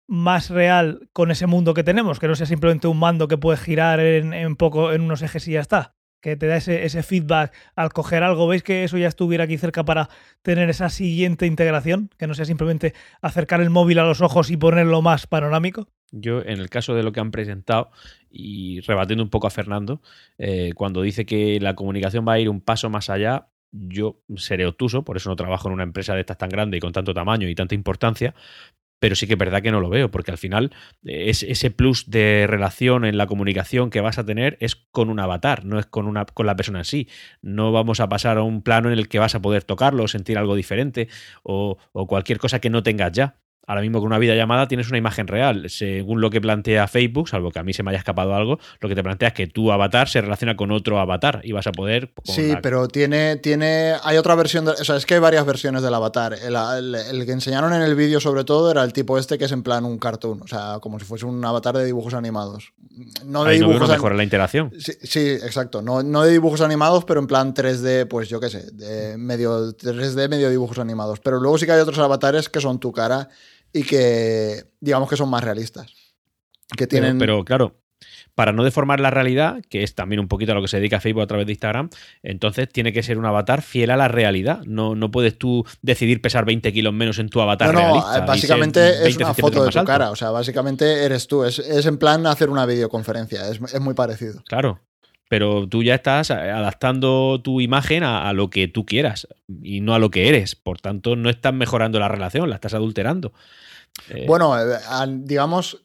más real con ese mundo que tenemos, que no sea simplemente un mando que puede girar en, en poco, en unos ejes y ya está? Que te da ese, ese feedback al coger algo. ¿Veis que eso ya estuviera aquí cerca para tener esa siguiente integración? Que no sea simplemente acercar el móvil a los ojos y ponerlo más panorámico. Yo, en el caso de lo que han presentado, y rebatiendo un poco a Fernando, eh, cuando dice que la comunicación va a ir un paso más allá, yo seré obtuso, por eso no trabajo en una empresa de estas tan grande y con tanto tamaño y tanta importancia, pero sí que es verdad que no lo veo, porque al final eh, es, ese plus de relación en la comunicación que vas a tener es con un avatar, no es con, una, con la persona en sí. No vamos a pasar a un plano en el que vas a poder tocarlo, sentir algo diferente o, o cualquier cosa que no tengas ya. Ahora mismo con una videollamada tienes una imagen real. Según lo que plantea Facebook, salvo que a mí se me haya escapado algo, lo que te plantea es que tu avatar se relaciona con otro avatar y vas a poder... Sí, pero tiene, tiene... Hay otra versión, de... o sea, es que hay varias versiones del avatar. El, que enseñaron en el vídeo sobre todo era el tipo este que es en plan un cartoon, o sea, como si fuese un avatar de dibujos animados. No de dibujos no mejora la interacción. Sí, exacto. No, no de dibujos animados, pero en plan 3D, pues yo qué sé, de medio 3D, medio dibujos animados. Pero luego sí que hay otros avatares que son tu cara y que digamos que son más realistas. Que tienen... pero, claro, para no deformar la realidad, que es también un poquito a lo que se dedica Facebook a través de Instagram, entonces tiene que ser un avatar fiel a la realidad. No, no puedes tú decidir pesar 20 kilos menos en tu avatar no, no, básicamente es una foto de tu cara. O sea, básicamente eres tú. Es, en plan hacer una videoconferencia. Es, es, muy parecido. Claro. Pero tú ya estás adaptando tu imagen a, a, lo que tú quieras y no a lo que eres. Por tanto, no estás mejorando la relación, la estás adulterando. Eh, bueno, eh, digamos,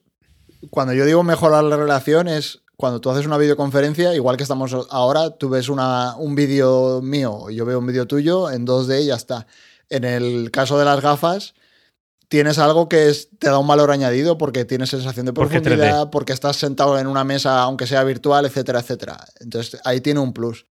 cuando yo digo mejorar la relación es cuando tú haces una videoconferencia, igual que estamos ahora, tú ves una, un vídeo mío, yo veo un vídeo tuyo en 2D y ya está. En el caso de las gafas, tienes algo que te da un valor añadido porque tienes sensación de profundidad, porque estás sentado en una mesa, aunque sea virtual, etcétera, etcétera. Entonces ahí tiene un plus.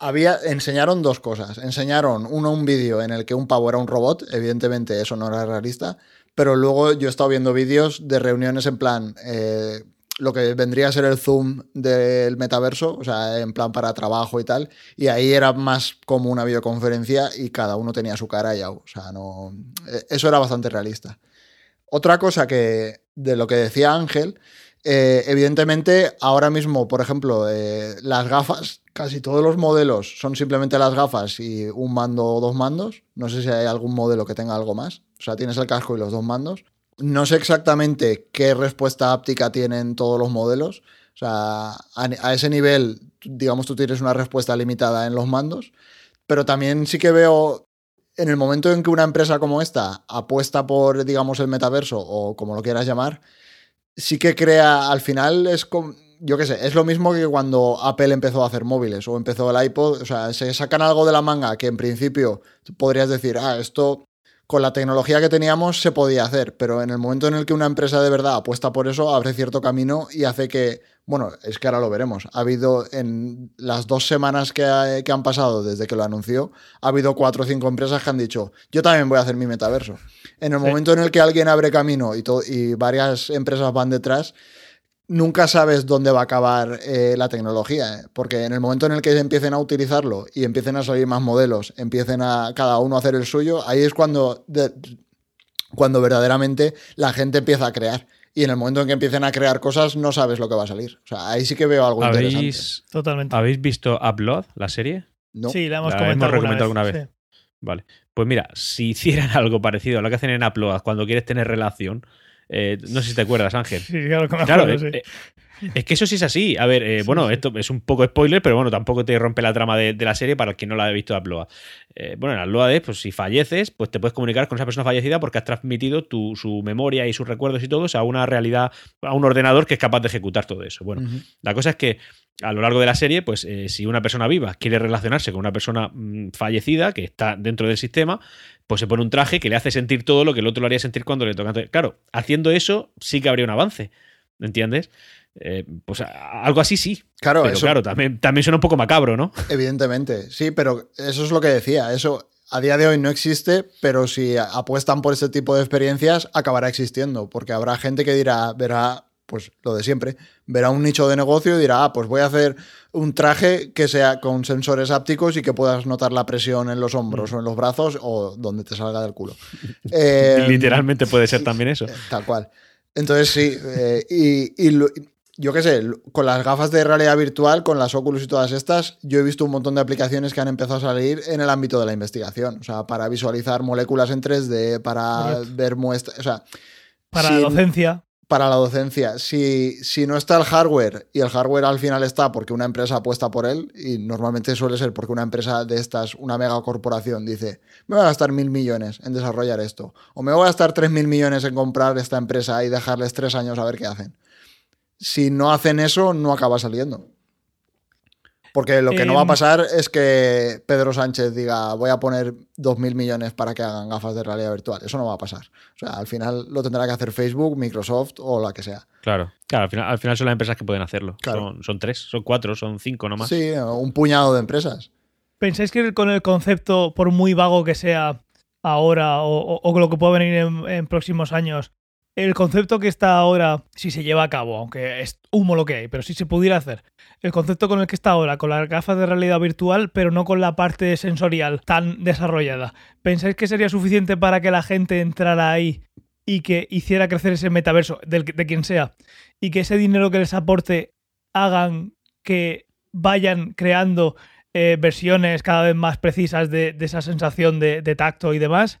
Había, enseñaron dos cosas. Enseñaron uno un vídeo en el que un pavo era un robot, evidentemente eso no era realista, pero luego yo he estado viendo vídeos de reuniones en plan, eh, lo que vendría a ser el Zoom del metaverso, o sea, en plan para trabajo y tal, y ahí era más como una videoconferencia y cada uno tenía su cara ya, o sea, no, eh, eso era bastante realista. Otra cosa que, de lo que decía Ángel, eh, evidentemente, ahora mismo, por ejemplo, las gafas casi todos los modelos son simplemente las gafas y un mando o dos mandos. No sé si hay algún modelo que tenga algo más. O sea, tienes el casco y los dos mandos. No sé exactamente qué respuesta áptica tienen todos los modelos. O sea, a, ese nivel, digamos, tú tienes una respuesta limitada en los mandos. Pero también sí que veo en el momento en que una empresa como esta apuesta por, digamos, el metaverso o como lo quieras llamar, sí que crea, al final es como yo qué sé, es lo mismo que cuando Apple empezó a hacer móviles o empezó el iPod, o sea, se sacan algo de la manga que en principio podrías decir, ah, esto con la tecnología que teníamos se podía hacer, pero en el momento en el que una empresa de verdad apuesta por eso, abre cierto camino y hace que, bueno, es que ahora lo veremos, ha habido en las dos semanas que, han pasado desde que lo anunció, ha habido cuatro o cinco empresas que han dicho, yo también voy a hacer mi metaverso. En el momento en el que alguien abre camino y, y varias empresas van detrás, nunca sabes dónde va a acabar eh, la tecnología, ¿eh? porque en el momento en el que empiecen a utilizarlo y empiecen a salir más modelos, empiecen a cada uno a hacer el suyo, ahí es cuando, cuando verdaderamente la gente empieza a crear. Y en el momento en que empiecen a crear cosas, no sabes lo que va a salir. O sea, ahí sí que veo algo ¿Habéis, interesante. Totalmente. ¿Habéis visto Upload, la serie? No. Sí, la hemos comentado alguna vez. Vale. Pues mira, si hicieran algo parecido a lo que hacen en Upload cuando quieres tener relación, eh, no sé si te acuerdas, Ángel. Sí, claro que me acuerdo, sí. Eh, es que eso sí es así. A ver, eh, bueno, esto es un poco spoiler, pero bueno, tampoco te rompe la trama de, la serie para el que no la haya visto a Upload. bueno, en Upload, pues si falleces, pues te puedes comunicar con esa persona fallecida porque has transmitido tu, su memoria y sus recuerdos y todo a una realidad, a un ordenador que es capaz de ejecutar todo eso. Bueno, la cosa es que a lo largo de la serie, pues si una persona viva quiere relacionarse con una persona mm, fallecida que está dentro del sistema, pues se pone un traje que le hace sentir todo lo que el otro lo haría sentir cuando le toca. Claro, haciendo eso sí que habría un avance, ¿me entiendes? Eh, pues algo así sí. Claro, pero claro, también, también suena un poco macabro, ¿no? Evidentemente, sí, pero eso es lo que decía. Eso a día de hoy no existe, pero si apuestan por ese tipo de experiencias, acabará existiendo, porque habrá gente que dirá, verá, pues lo de siempre. Verá un nicho de negocio y dirá, ah, pues voy a hacer un traje que sea con sensores ápticos y que puedas notar la presión en los hombros o en los brazos o donde te salga del culo. Eh, Literalmente puede ser también eso. Tal cual. Entonces sí, eh, y, yo qué sé, con las gafas de realidad virtual, con las Oculus y todas estas, yo he visto un montón de aplicaciones que han empezado a salir en el ámbito de la investigación. O sea, para visualizar moléculas en 3D, para Correcto. ver muestras. O sea, Para sin- la docencia. Para la docencia. Si, si no está el hardware y el hardware al final está porque una empresa apuesta por él, y normalmente suele ser porque una empresa de estas, una mega corporación, dice, me voy a gastar mil millones en desarrollar esto, o me voy a gastar tres mil millones en comprar esta empresa y dejarles tres años a ver qué hacen. Si no hacen eso, no acaba saliendo. Porque lo que no va a Em, pasar es que Pedro Sánchez diga voy a poner 2.000 millones para que hagan gafas de realidad virtual. Eso no va a pasar. O sea, al final lo tendrá que hacer Facebook, Microsoft o la que sea. Claro, claro al, final, al final son las empresas que pueden hacerlo. Claro. Son, son tres, son cuatro, son cinco nomás. Sí, un puñado de empresas. ¿Pensáis que con el concepto, por muy vago que sea ahora o, o- o lo que pueda venir en, en próximos años, el concepto que está ahora, si se lleva a cabo, aunque es humo lo que hay, pero si se pudiera hacer, el concepto con el que está ahora, con las gafas de realidad virtual, pero no con la parte sensorial tan desarrollada, ¿pensáis que sería suficiente para que la gente entrara ahí y que hiciera crecer ese metaverso, de quien sea, y que ese dinero que les aporte hagan que vayan creando eh, versiones cada vez más precisas de, esa sensación de tacto y demás?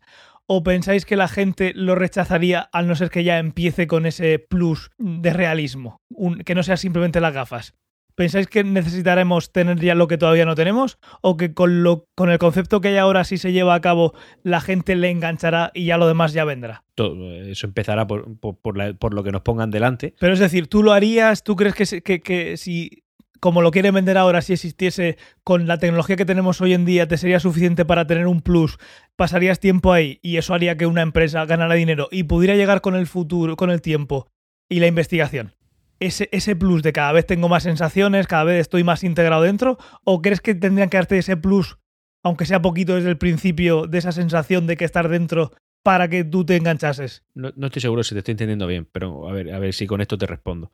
¿O pensáis que la gente lo rechazaría al no ser que ya empiece con ese plus de realismo? Un- que no sea simplemente las gafas. ¿Pensáis que necesitaremos tener ya lo que todavía no tenemos? ¿O que con, lo, con el concepto que hay ahora, si se lleva a cabo, la gente le enganchará y ya lo demás ya vendrá? Todo- eso empezará por, por- por la- por lo que nos pongan delante. Pero es decir, ¿tú lo harías? ¿Tú crees que, se- que, que si, como lo quieren vender ahora, si existiese con la tecnología que tenemos hoy en día, te sería suficiente para tener un plus? ¿Pasarías tiempo ahí y eso haría que una empresa ganara dinero y pudiera llegar con el futuro, con el tiempo y la investigación? Ese, ese plus de cada vez tengo más sensaciones, cada vez estoy más integrado dentro, o crees que tendrían que darte ese plus, aunque sea poquito desde el principio, de esa sensación de que estar dentro para que tú te enganchases? No, no estoy seguro si te estoy entendiendo bien, pero a ver, a ver si con esto te respondo.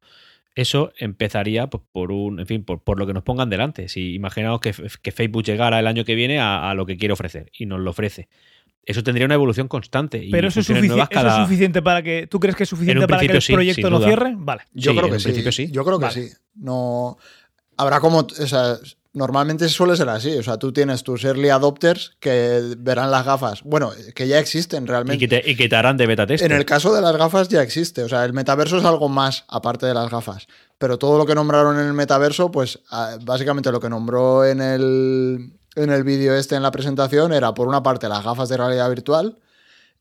Eso empezaría pues, por un, en fin, por, por lo que nos pongan delante. Si imaginaos que, que Facebook llegara el año que viene a, a lo que quiere ofrecer y nos lo ofrece. Eso tendría una evolución constante. Y Pero eso es, eso suficiente para que. ¿Tú crees que es suficiente para que el sí, proyecto duda. cierre? Vale. Yo Sí, creo en que un sí. principio sí. Yo creo que Vale. sí. No. Habrá como. O sea, normalmente suele ser así. O sea, tú tienes tus early adopters que verán las gafas. Bueno, que ya existen y, realmente. que te, y que te harán de beta test. En el caso de las gafas ya existe. O sea, el metaverso es algo más aparte de las gafas. Pero todo lo que nombraron en el metaverso, pues ah, básicamente lo que nombró en el, en el vídeo este en la presentación era por una parte las gafas de realidad virtual.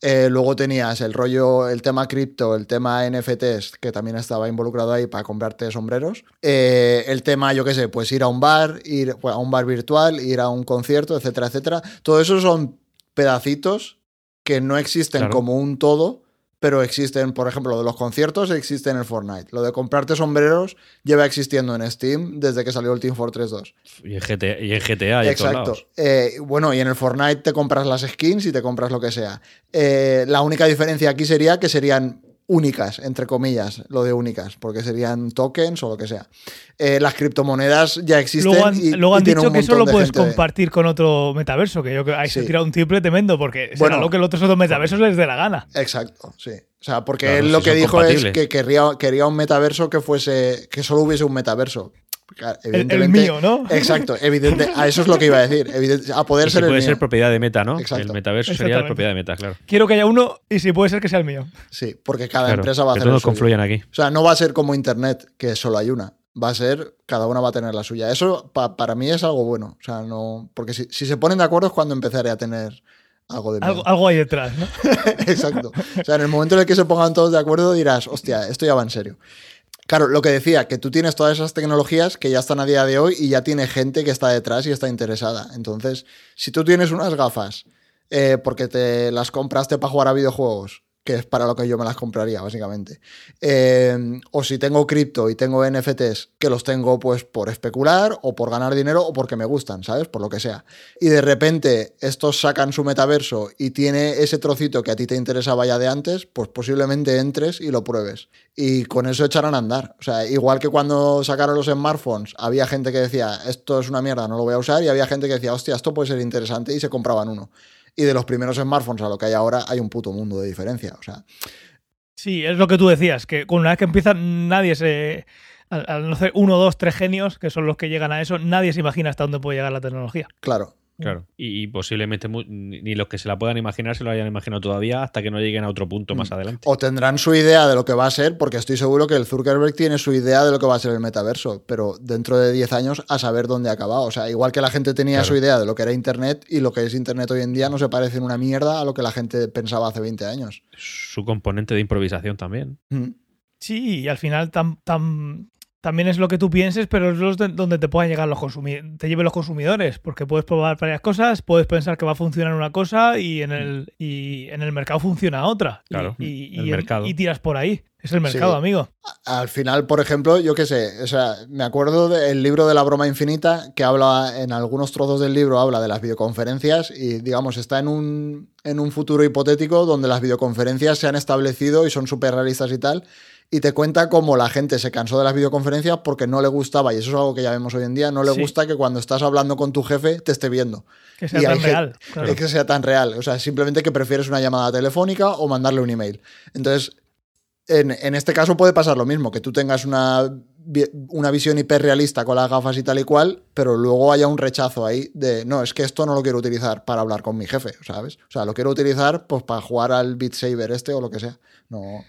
Eh, luego tenías el rollo, el tema cripto, el tema NFTs, que también estaba involucrado ahí para comprarte sombreros. eh, el tema, yo qué sé, pues ir a un bar, ir pues, a un bar virtual, ir a un concierto, etcétera, etcétera. Todo eso son pedacitos que no existen Claro. como un todo, pero existen, por ejemplo, lo de los conciertos existe en el Fortnite. Lo de comprarte sombreros lleva existiendo en Steam desde que salió el Team Fortress 2. Y en GTA y, en GTA y Exacto. Eh, bueno, y en el Fortnite te compras las skins y te compras lo que sea. Eh, la única diferencia aquí sería que serían únicas, entre comillas, lo de únicas, porque serían tokens o lo que sea. Eh, las criptomonedas ya existen. Luego han, y, luego han y dicho un que eso lo de puedes de- compartir con otro metaverso, que yo creo que ahí se tira un triple tremendo, porque será Bueno. lo que los otros otros metaversos les dé la gana. Exacto, sí. O sea, porque Claro, él lo si que dijo es que querría, quería un metaverso que fuese, que solo hubiese un metaverso. Claro, El, el evidentemente- mío, ¿no? Exacto, evidente. A eso es lo que iba a decir. evidente- a poder Y si ser el puede mío. ser propiedad de meta, ¿no? Exacto. El metaverso sería la propiedad de meta, claro. Quiero que haya uno y si puede ser que sea el mío. Sí, porque cada Claro, empresa va a que hacer todos confluyen aquí. O sea, no va a ser como Internet, que solo hay una. Va a ser, cada una va a tener la suya. Eso pa- para mí es algo bueno. O sea, no. Porque si, si se ponen de acuerdo es cuando empezaré a tener algo de miedo. Algo, algo hay detrás, ¿no? Exacto. O sea, en el momento en el que se pongan todos de acuerdo dirás, hostia, esto ya va en serio. Claro, lo que decía, que tú tienes todas esas tecnologías que ya están a día de hoy y ya tiene gente que está detrás y está interesada. Entonces, si tú tienes unas gafas eh, porque te las compraste para jugar a videojuegos, que es para lo que yo me las compraría, básicamente. Eh, o si tengo cripto y tengo NFTs, que los tengo pues por especular o por ganar dinero o porque me gustan, ¿sabes? Por lo que sea. Y de repente estos sacan su metaverso y tiene ese trocito que a ti te interesaba ya de antes, pues posiblemente entres y lo pruebes. Y con eso echarán a andar. O sea, igual que cuando sacaron los smartphones, había gente que decía, esto es una mierda, no lo voy a usar, y había gente que decía, hostia, esto puede ser interesante, y se compraban uno y de los primeros smartphones a lo que hay ahora hay un puto mundo de diferencia. O sea. Sí, es lo que tú decías, que una vez que empiezan nadie se... Al, no ser uno, dos, tres genios, que son los que llegan a eso, nadie se imagina hasta dónde puede llegar la tecnología. Claro. Claro. Y, posiblemente ni los que se la puedan imaginar se lo hayan imaginado todavía hasta que no lleguen a otro punto más mm. adelante. O tendrán su idea de lo que va a ser, porque estoy seguro que el Zuckerberg tiene su idea de lo que va a ser el metaverso, pero dentro de 10 años a saber dónde ha acabado. O sea, igual que la gente tenía su idea de lo que era Internet y lo que es Internet hoy en día no se parece en una mierda a lo que la gente pensaba hace 20 años. Su componente de improvisación también. Mm. Sí, y al final tan, tan, también es lo que tú pienses, pero es donde te puedan llegar los consumidores, te lleven los consumidores, porque puedes probar varias cosas, puedes pensar que va a funcionar una cosa y en el, y en el mercado funciona otra. Claro, y, y, tiras por ahí. Es el mercado, amigo. Al final, por ejemplo, yo qué sé, o sea, me acuerdo del libro de la broma infinita que habla, en algunos trozos del libro habla de las videoconferencias y, digamos, está en un, en un futuro hipotético donde las videoconferencias se han establecido y son súper realistas y tal y te cuenta cómo la gente se cansó de las videoconferencias porque no le gustaba, y eso es algo que ya vemos hoy en día, no le gusta que cuando estás hablando con tu jefe te esté viendo. Que sea tan real. Que sea tan real. O sea, simplemente que prefieres una llamada telefónica o mandarle un email. Entonces, en, este caso puede pasar lo mismo, que tú tengas una, una visión hiperrealista con las gafas y tal y cual, pero luego haya un rechazo ahí de, no, es que esto no lo quiero utilizar para hablar con mi jefe, ¿sabes? O sea, lo quiero utilizar pues para jugar al Beat Saber este o lo que sea. No...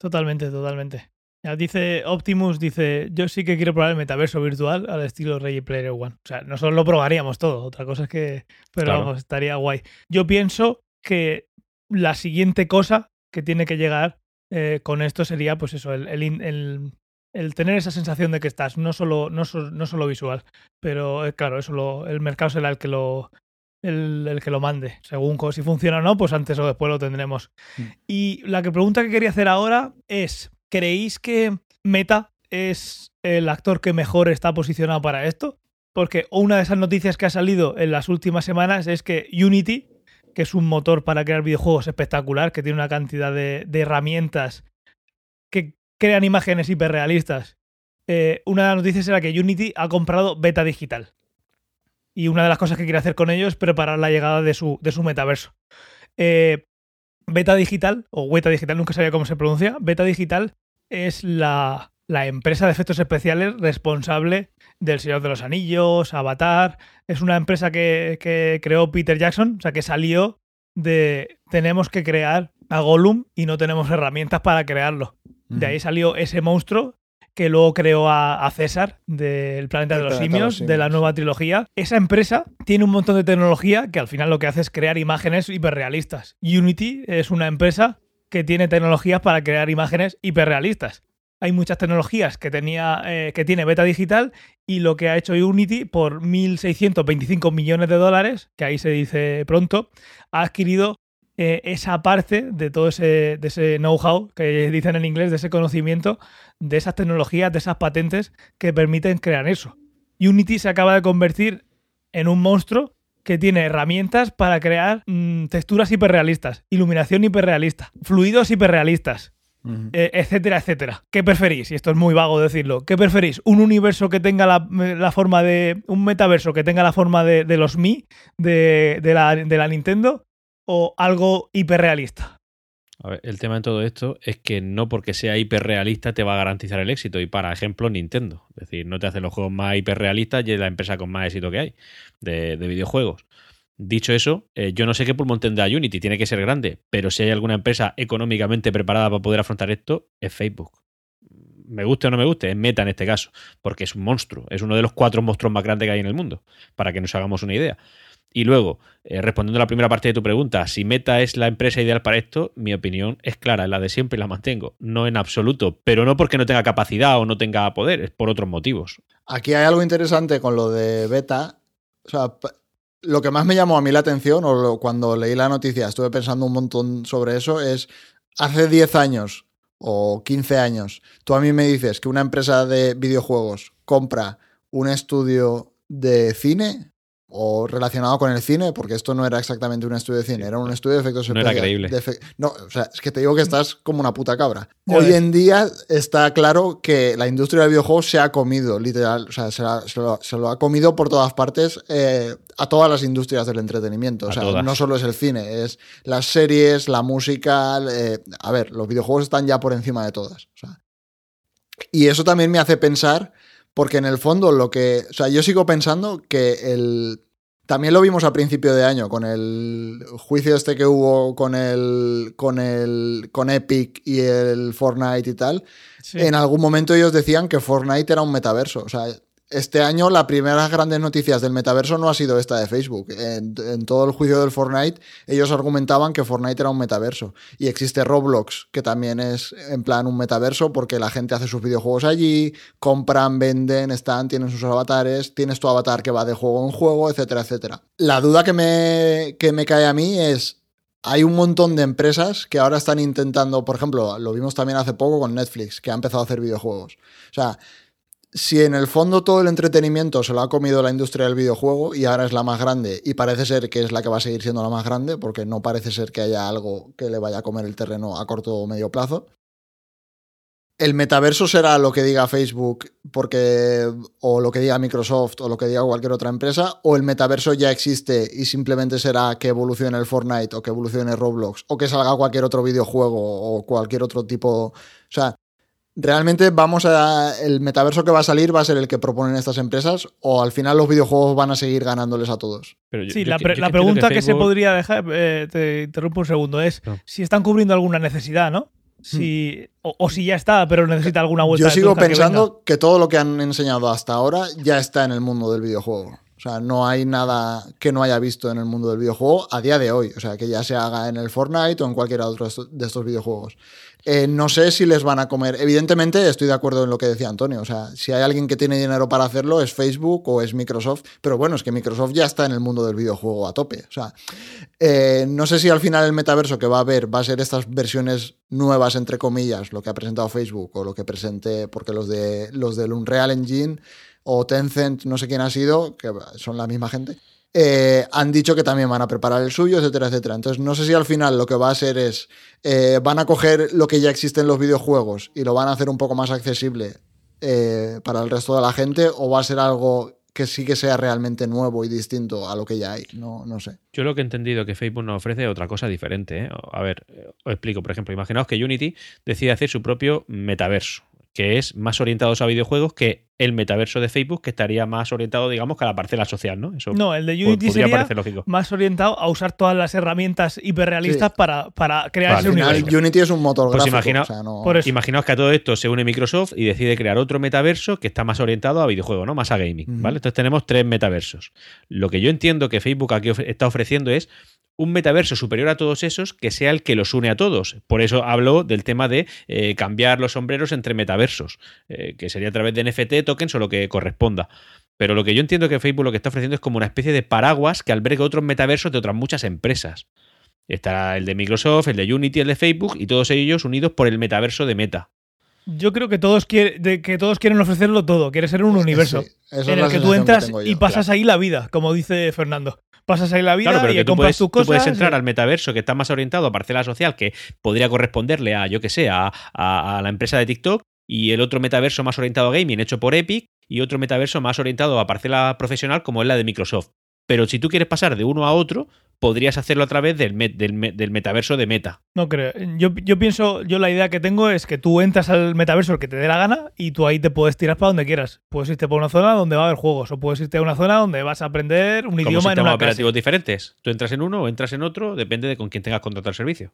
Totalmente, totalmente. Ya dice Optimus, dice, yo sí que quiero probar el metaverso virtual al estilo Ready Player One. O sea, nosotros lo probaríamos todo, otra cosa es que, pero vamos, estaría guay. Yo pienso que la siguiente cosa que tiene que llegar eh, con esto sería, pues eso, el, el, tener esa sensación de que estás, no solo, no, no solo visual, pero eh, claro, eso el mercado será el que lo, el, que lo mande. Según si funciona o no, pues antes o después lo tendremos. Mm. Y la que pregunta que quería hacer ahora es, ¿creéis que Meta es el actor que mejor está posicionado para esto? Porque una de esas noticias que ha salido en las últimas semanas es que Unity, que es un motor para crear videojuegos espectacular, que tiene una cantidad de, herramientas que crean imágenes hiperrealistas, eh, una de las noticias era que Unity ha comprado Beta Digital y una de las cosas que quiere hacer con ellos es preparar la llegada de su, de su metaverso. Eh, Beta Digital, o Beta Digital, nunca sabía cómo se pronuncia, Beta Digital es la, empresa de efectos especiales responsable del Señor de los Anillos, Avatar. Es una empresa que, que creó Peter Jackson, o sea, que salió de tenemos que crear a Gollum y no tenemos herramientas para crearlo. De ahí salió ese monstruo que luego creó a, César del Planeta de los Simios, de la nueva trilogía. Esa empresa tiene un montón de tecnología que al final lo que hace es crear imágenes hiperrealistas. Unity es una empresa que tiene tecnologías para crear imágenes hiperrealistas. Hay muchas tecnologías que, tenía, eh, que tiene Beta Digital y lo que ha hecho Unity por 1.625 millones de dólares, que ahí se dice pronto, ha adquirido eh, esa parte de todo ese, de ese know-how que dicen en inglés, de ese conocimiento, de esas tecnologías, de esas patentes que permiten crear eso. Unity se acaba de convertir en un monstruo que tiene herramientas para crear mm, texturas hiperrealistas, iluminación hiperrealista, fluidos hiperrealistas, eh, etcétera, etcétera. ¿Qué preferís? Y esto es muy vago decirlo. ¿Qué preferís? ¿Un universo que tenga la, forma de. un metaverso que tenga la forma de, los Mi de, la, de la Nintendo? O algo hiperrealista? A ver, el tema de todo esto es que no porque sea hiperrealista te va a garantizar el éxito. Y para ejemplo, Nintendo. Es decir, no te hace los juegos más hiperrealistas y es la empresa con más éxito que hay de, videojuegos. Dicho eso, eh, yo no sé qué pulmón tendrá Unity, tiene que ser grande, pero si hay alguna empresa económicamente preparada para poder afrontar esto, es Facebook. Me guste o no me guste, es Meta en este caso, porque es un monstruo, es uno de los cuatro monstruos más grandes que hay en el mundo, para que nos hagamos una idea. Y luego, eh, respondiendo a la primera parte de tu pregunta, si Meta es la empresa ideal para esto, mi opinión es clara, la de siempre la mantengo. No en absoluto, pero no porque no tenga capacidad o no tenga poder, es por otros motivos. Aquí hay algo interesante con lo de Beta. O sea, lo que más me llamó a mí la atención, o cuando leí la noticia, estuve pensando un montón sobre eso, es hace 10 años o 15 años, tú a mí me dices que una empresa de videojuegos compra un estudio de cine o relacionado con el cine, porque esto no era exactamente un estudio de cine, era un estudio de efectos No era creíble. de No, o sea, es que te digo que estás como una puta cabra. Hoy en día está claro que la industria del videojuego se ha comido, literal, o sea, se, la- se lo, se lo ha comido por todas partes eh, a todas las industrias del entretenimiento. O sea, no solo es el cine, es las series, la música. eh, a ver, los videojuegos están ya por encima de todas. o sea. Y eso también me hace pensar, porque en el fondo lo que. O sea, yo sigo pensando que el. También lo vimos a principio de año con el juicio este que hubo con el. con el. con Epic y el Fortnite y tal. Sí. En algún momento ellos decían que Fortnite era un metaverso. O sea, este año las primeras grandes noticias del metaverso no ha sido esta de Facebook. En, todo el juicio del Fortnite, ellos argumentaban que Fortnite era un metaverso. Y existe Roblox, que también es en plan un metaverso porque la gente hace sus videojuegos allí, compran, venden, están, tienen sus avatares, tienes tu avatar que va de juego en juego, etcétera, etcétera. La duda que me, que me cae a mí es, hay un montón de empresas que ahora están intentando, por ejemplo, lo vimos también hace poco con Netflix, que ha empezado a hacer videojuegos. O sea, si en el fondo todo el entretenimiento se lo ha comido la industria del videojuego y ahora es la más grande y parece ser que es la que va a seguir siendo la más grande porque no parece ser que haya algo que le vaya a comer el terreno a corto o medio plazo. El metaverso será lo que diga Facebook porque o lo que diga Microsoft o lo que diga cualquier otra empresa o el metaverso ya existe y simplemente será que evolucione el Fortnite o que evolucione Roblox o que salga cualquier otro videojuego o cualquier otro tipo, o sea, realmente vamos a el metaverso que va a salir va a ser el que proponen estas empresas o al final los videojuegos van a seguir ganándoles a todos. Pero yo- Sí, yo la, que- pre- yo la que entiendo pregunta que, se Facebook- podría dejar, eh, te interrumpo un segundo, es No. si están cubriendo alguna necesidad, ¿no? Si, o, o si ya está, pero necesita alguna vuelta Yo de sigo que pensando que, todo lo que han enseñado hasta ahora ya está en el mundo del videojuego. O sea, no hay nada que no haya visto en el mundo del videojuego a día de hoy. O sea, que ya se haga en el Fortnite o en cualquier otro de estos- de estos videojuegos. Eh, no sé si les van a comer. Evidentemente, estoy de acuerdo en lo que decía Antonio. O sea, si hay alguien que tiene dinero para hacerlo, es Facebook o es Microsoft. Pero bueno, es que Microsoft ya está en el mundo del videojuego a tope. O sea, eh, no sé si al final el metaverso que va a haber va a ser estas versiones nuevas, entre comillas, lo que ha presentado Facebook o lo que presente, porque los de los del Unreal Engine o Tencent, no sé quién ha sido, que son la misma gente, eh, han dicho que también van a preparar el suyo, etcétera, etcétera. Entonces, no sé si al final lo que va a ser es, eh, van a coger lo que ya existe en los videojuegos y lo van a hacer un poco más accesible eh, para el resto de la gente o va a ser algo que sí que sea realmente nuevo y distinto a lo que ya hay. No, no sé. Yo lo que he entendido que Facebook nos ofrece otra cosa diferente. A ver, os explico. Por ejemplo, imaginaos que Unity decide hacer su propio metaverso, que es más orientado a videojuegos que el metaverso de Facebook, que estaría más orientado, digamos, que a la parcela social, ¿no? Eso No, el de Unity sería parecer lógico. más orientado a usar todas las herramientas hiperrealistas Sí. para, para crear Vale. ese Al final, universo. Unity es un motor Pues gráfico. imagina- o sea, no- Por eso. Imaginaos que a todo esto se une Microsoft y decide crear otro metaverso que está más orientado a videojuegos, ¿no? Más a gaming. ¿vale? Entonces tenemos tres metaversos. Lo que yo entiendo que Facebook aquí of- está ofreciendo es un metaverso superior a todos esos que sea el que los une a todos. Por eso hablo del tema de eh, cambiar los sombreros entre metaversos, eh, que sería a través de NFT, tokens o lo que corresponda. Pero lo que yo entiendo que Facebook lo que está ofreciendo es como una especie de paraguas que alberga otros metaversos de otras muchas empresas. Estará el de Microsoft, el de Unity, el de Facebook y todos ellos unidos por el metaverso de Meta. Yo creo que todos, quiere- de- que todos quieren ofrecerlo todo, quiere ser un universo. Sí, en el que tú entras y pasas ahí la vida, como dice Fernando. Pasas ahí la vida Claro, pero y que tú compras puedes, tus tú cosas. puedes entrar y- al metaverso que está más orientado a parcela social, que podría corresponderle a, yo que sé, a, a- a la empresa de TikTok, y el otro metaverso más orientado a gaming hecho por Epic, y otro metaverso más orientado a parcela profesional como es la de Microsoft. Pero si tú quieres pasar de uno a otro, podrías hacerlo a través del, met- del, del metaverso de Meta. No creo. Yo, yo pienso, yo la idea que tengo es que tú entras al metaverso el que te dé la gana y tú ahí te puedes tirar para donde quieras. Puedes irte por una zona donde va a haber juegos o puedes irte a una zona donde vas a aprender un Como idioma en una clase. operativos diferentes. Tú entras en uno o entras en otro, depende de con quién tengas contratado el servicio.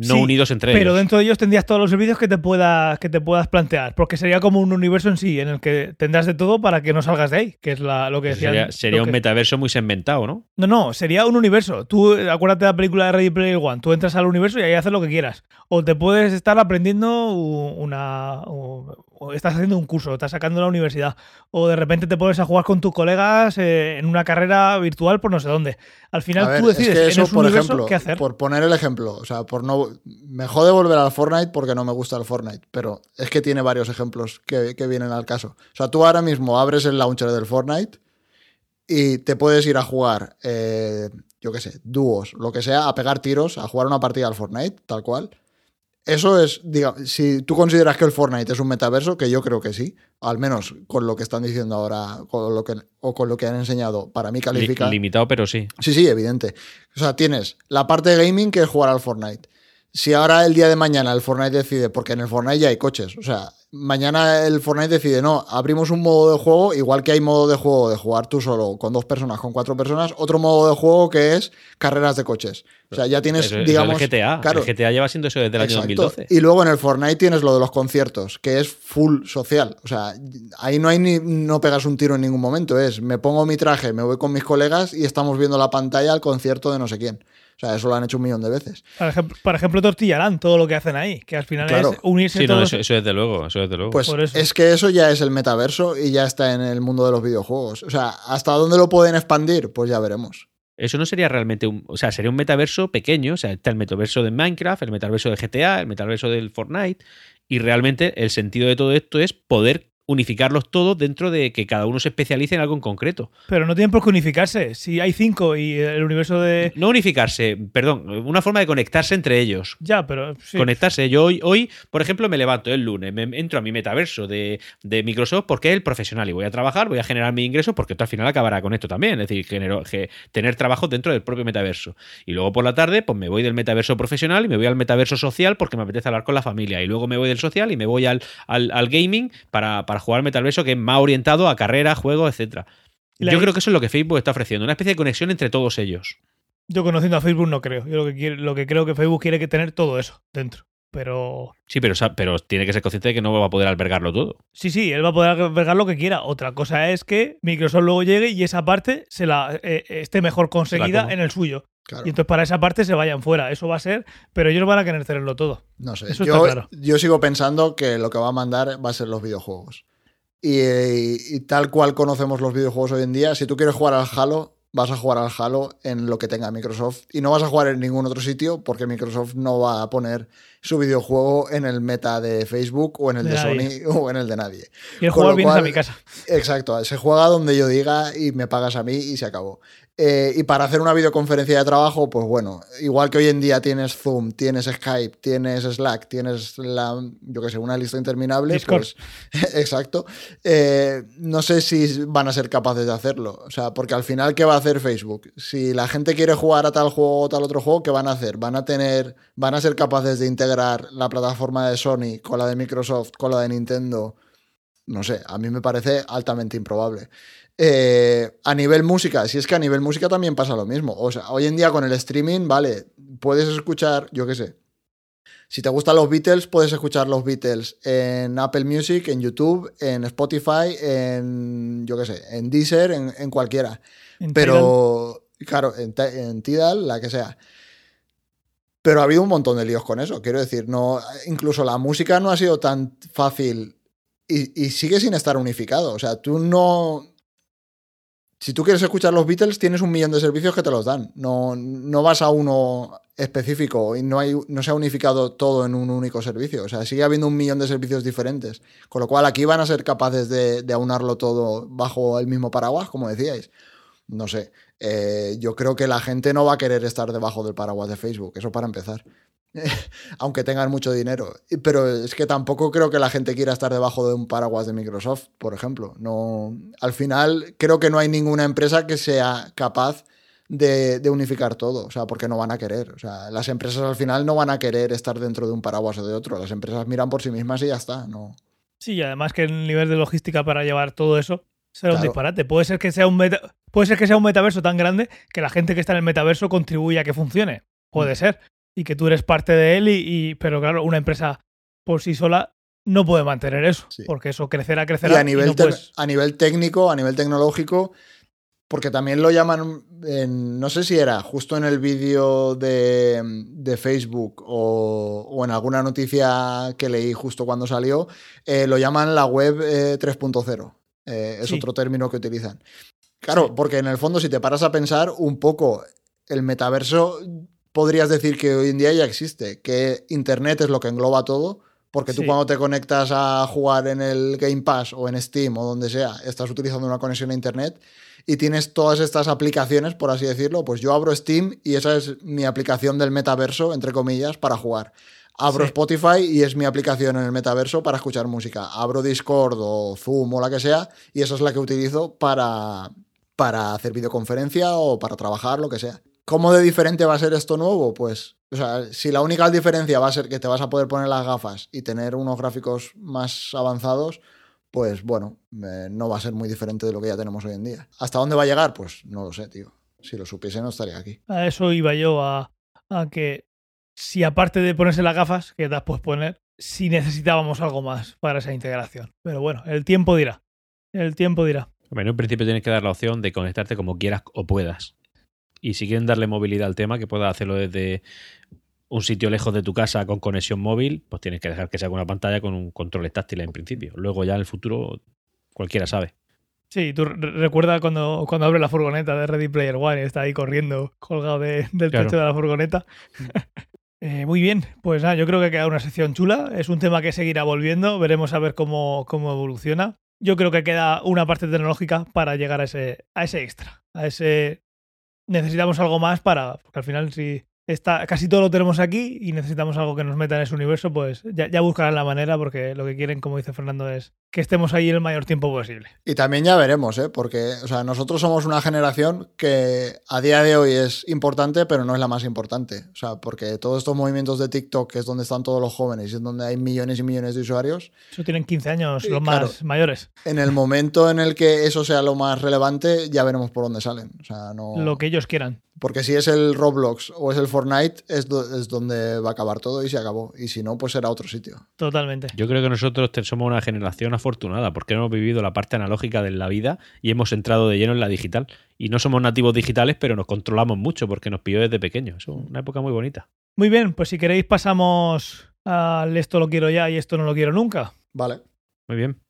No Sí, unidos entre Pero ellos. dentro de ellos tendrías todos los servicios que te puedas que te puedas plantear, porque sería como un universo en sí en el que tendrás de todo para que no salgas de ahí, que es la, lo que decían. sería sería un metaverso muy segmentado, ¿no? No, no, sería un universo. Tú, acuérdate de la película de Ready Player One. Tú entras al universo y ahí haces lo que quieras. O te puedes estar aprendiendo una, o estás haciendo un curso, estás sacando la universidad, o de repente te pones a jugar con tus colegas eh, en una carrera virtual por no sé dónde. Al final ver, tú decides es que en ese por universo ejemplo, qué hacer. por poner el ejemplo, o sea, por no me jode volver al Fortnite porque no me gusta el Fortnite, pero es que tiene varios ejemplos que, que vienen al caso. O sea, tú ahora mismo abres el launcher del Fortnite y te puedes ir a jugar, eh, yo qué sé, dúos, lo que sea, a pegar tiros, a jugar una partida al Fortnite, tal cual. Eso es, diga, si tú consideras que el Fortnite es un metaverso, que yo creo que sí, al menos con lo que están diciendo ahora con lo que, o con lo que han enseñado, para mí Li- califica. limitado, pero sí. Sí, sí, evidente. O sea, tienes la parte de gaming que es jugar al Fortnite. Si ahora el día de mañana el Fortnite decide, porque en el Fortnite ya hay coches, o sea, mañana el Fortnite decide, no, abrimos un modo de juego, igual que hay modo de juego de jugar tú solo con dos personas, con cuatro personas, otro modo de juego que es carreras de coches. O sea, ya tienes, digamos... el GTA. claro, el GTA lleva siendo eso desde el año Exacto. 2012. Y luego en el Fortnite tienes lo de los conciertos, que es full social. O sea, ahí no hay ni no pegas un tiro en ningún momento. Es me pongo mi traje, me voy con mis colegas y estamos viendo la pantalla al concierto de no sé quién. O sea, eso lo han hecho un millón de veces. Por ejemplo, por ejemplo, Tortillarán, todo lo que hacen ahí, que al final Claro. es unirse Sí, no, todos. eso, eso desde luego, eso desde luego. Pues Por eso. es que eso ya es el metaverso y ya está en el mundo de los videojuegos. O sea, ¿hasta dónde lo pueden expandir? Pues ya veremos. Eso no sería realmente un. O sea, sería un metaverso pequeño. O sea, está el metaverso de Minecraft, el metaverso de GTA, el metaverso del Fortnite. Y realmente el sentido de todo esto es poder unificarlos todos dentro de que cada uno se especialice en algo en concreto. Pero no tienen por qué unificarse. Si hay cinco y el universo de. No unificarse, perdón, una forma de conectarse entre ellos. Ya, pero. sí. Conectarse. Yo hoy, hoy, por ejemplo, me levanto el lunes, me entro a mi metaverso de, de Microsoft porque es el profesional y voy a trabajar, voy a generar mi ingreso porque esto al final acabará con esto también. Es decir, genero- que tener trabajo dentro del propio metaverso. Y luego por la tarde, pues me voy del metaverso profesional y me voy al metaverso social porque me apetece hablar con la familia. Y luego me voy del social y me voy al, al, al gaming para, para jugar al metaverso que es más orientado a carrera, juegos, etcétera. Yo creo que eso es lo que Facebook está ofreciendo, una especie de conexión entre todos ellos. Yo conociendo a Facebook no creo. Yo lo que, quiero, lo que creo que Facebook quiere que tener todo eso dentro. Pero Sí, pero, pero tiene que ser consciente de que no va a poder albergarlo todo. sí, sí, él va a poder albergar lo que quiera. Otra cosa es que Microsoft luego llegue y esa parte se la eh, esté mejor conseguida en el suyo. Claro. Y entonces para esa parte se vayan fuera. Eso va a ser, pero ellos van a querer tenerlo todo. No sé. Eso yo, está claro. yo sigo pensando que lo que va a mandar va a ser los videojuegos. Y, tal cual conocemos los videojuegos hoy en día, si tú quieres jugar al Halo, vas a jugar al Halo en lo que tenga Microsoft. Y no vas a jugar en ningún otro sitio porque Microsoft no va a poner su videojuego en el meta de Facebook o en el De. Sony o en el de nadie. Y el Con vienes a mi casa. Exacto, se juega donde yo diga y me pagas a mí y se acabó. Eh, y para hacer una videoconferencia de trabajo, pues bueno, igual que hoy en día tienes Zoom, tienes Skype, tienes Slack, tienes la, yo qué sé, una lista interminable, Discord. pues exacto. Eh, no sé si van a ser capaces de hacerlo. O sea, porque al final, ¿qué va a hacer Facebook? Si la gente quiere jugar a tal juego o tal otro juego, ¿qué van a hacer? Van a tener, van a ser capaces de integrar la plataforma de Sony con la de Microsoft, con la de Nintendo. No sé, a mí me parece altamente improbable. Eh, a nivel música, si es que a nivel música también pasa lo mismo. O sea, hoy en día con el streaming, vale, puedes escuchar, yo qué sé. Si te gustan los Beatles, puedes escuchar los Beatles en Apple Music, en YouTube, en Spotify, en, yo qué sé, en Deezer, en, en cualquiera. En Tidal. Pero, claro, en, Ti- en Tidal, la que sea. Pero ha habido un montón de líos con eso. Quiero decir, no, incluso la música no ha sido tan fácil y, y sigue sin estar unificado. O sea, tú no. Si tú quieres escuchar los Beatles, tienes un millón de servicios que te los dan. No, no vas a uno específico y no, hay, no se ha unificado todo en un único servicio. O sea, sigue habiendo un millón de servicios diferentes. Con lo cual, aquí van a ser capaces de, de aunarlo todo bajo el mismo paraguas, como decíais. No sé. Eh, yo creo que la gente no va a querer estar debajo del paraguas de Facebook. Eso para empezar. Aunque tengan mucho dinero. Pero es que tampoco creo que la gente quiera estar debajo de un paraguas de Microsoft, por ejemplo. No, al final, creo que no hay ninguna empresa que sea capaz de, de unificar todo. O sea, porque no van a querer. O sea, las empresas al final no van a querer estar dentro de un paraguas o de otro. Las empresas miran por sí mismas y ya está. No. Sí, y además que el nivel de logística para llevar todo eso será un disparate. Puede ser que sea un meta- puede ser que sea un metaverso tan grande que la gente que está en el metaverso contribuya a que funcione. Mm. Puede ser. Y que tú eres parte de él y, y- pero claro, una empresa por sí sola no puede mantener eso, Sí. porque eso crecerá, Y crecerá. a nivel, no te- puedes- a nivel técnico, a nivel tecnológico, porque también lo llaman, en- no sé si era justo en el vídeo de, de Facebook o, o en alguna noticia que leí justo cuando salió, eh, lo llaman la web eh, 3.0. Eh, es Sí. otro término que utilizan. Claro, Sí. porque en el fondo si te paras a pensar un poco, el metaverso podrías decir que hoy en día ya existe, que Internet es lo que engloba todo. Porque tú Sí. cuando te conectas a jugar en el Game Pass o en Steam o donde sea, estás utilizando una conexión a Internet y tienes todas estas aplicaciones, por así decirlo, pues yo abro Steam y esa es mi aplicación del metaverso, entre comillas, para jugar. Abro Sí. Spotify y es mi aplicación en el metaverso para escuchar música. Abro Discord o Zoom o la que sea y esa es la que utilizo para, para hacer videoconferencia o para trabajar, lo que sea. ¿Cómo de diferente va a ser esto nuevo? Pues, o sea, si la única diferencia va a ser que te vas a poder poner las gafas y tener unos gráficos más avanzados, pues bueno, eh, no va a ser muy diferente de lo que ya tenemos hoy en día. ¿Hasta dónde va a llegar? Pues no lo sé, tío. Si lo supiese no estaría aquí. A eso iba yo, a, a que si aparte de ponerse las gafas, que las puedes poner, si necesitábamos algo más para esa integración. Pero bueno, el tiempo dirá. El tiempo dirá. Hombre, en un principio tienes que dar la opción de conectarte como quieras o puedas. Y si quieren darle movilidad al tema, que puedas hacerlo desde un sitio lejos de tu casa con conexión móvil, pues tienes que dejar que sea con una pantalla con un control táctil en principio. Luego ya en el futuro cualquiera sabe. Sí, tú re- recuerda cuando, cuando abre la furgoneta de Ready Player One y está ahí corriendo colgado de- del Claro. techo de la furgoneta. Eh, muy bien, pues nada, yo creo que ha quedado una sección chula. Es un tema que seguirá volviendo, veremos a ver cómo, cómo evoluciona. Yo creo que queda una parte tecnológica para llegar a ese, a ese extra, a ese... Necesitamos algo más para... Porque al final si está, casi todo lo tenemos aquí y necesitamos algo que nos meta en ese universo, pues ya, ya buscarán la manera porque lo que quieren, como dice Fernando, es que estemos ahí el mayor tiempo posible. Y también ya veremos, ¿eh? Porque, o sea, nosotros somos una generación que a día de hoy es importante, pero no es la más importante. O sea, porque todos estos movimientos de TikTok, que es donde están todos los jóvenes y es donde hay millones y millones de usuarios, Eso tienen 15 años los claro. más mayores. en el momento en el que eso sea lo más relevante, ya veremos por dónde salen. O sea, no. Lo que ellos quieran. Porque si es el Roblox o es el Fortnite, es, do- es donde va a acabar todo y se acabó. Y si no, pues será otro sitio. Totalmente. Yo creo que nosotros somos una generación afortunada porque hemos vivido la parte analógica de la vida y hemos entrado de lleno en la digital. Y no somos nativos digitales, pero nos controlamos mucho porque nos pilló desde pequeños. Es una época muy bonita. Muy bien, pues si queréis pasamos al esto lo quiero ya y esto no lo quiero nunca. Vale. Muy bien.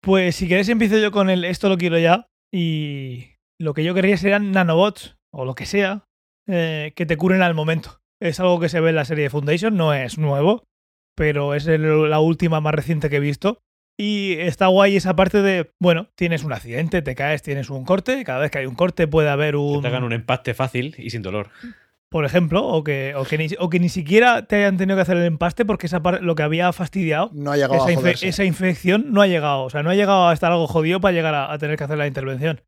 Pues si queréis empiezo yo con el esto lo quiero ya y lo que yo querría serían nanobots o lo que sea eh, que te curen al momento. Es algo que se ve en la serie de Foundation, no es nuevo, pero es el- la última más reciente que he visto. Y está guay esa parte de, bueno, tienes un accidente, te caes, tienes un corte, cada vez que hay un corte puede haber Que un... te hagan un empaste fácil y sin dolor. por ejemplo, o que, o, que ni, o que ni siquiera te hayan tenido que hacer el empaste porque esa lo que había fastidiado, No ha llegado esa, a infe- esa infección no ha llegado. O sea, no ha llegado a estar algo jodido para llegar a, a tener que hacer la intervención.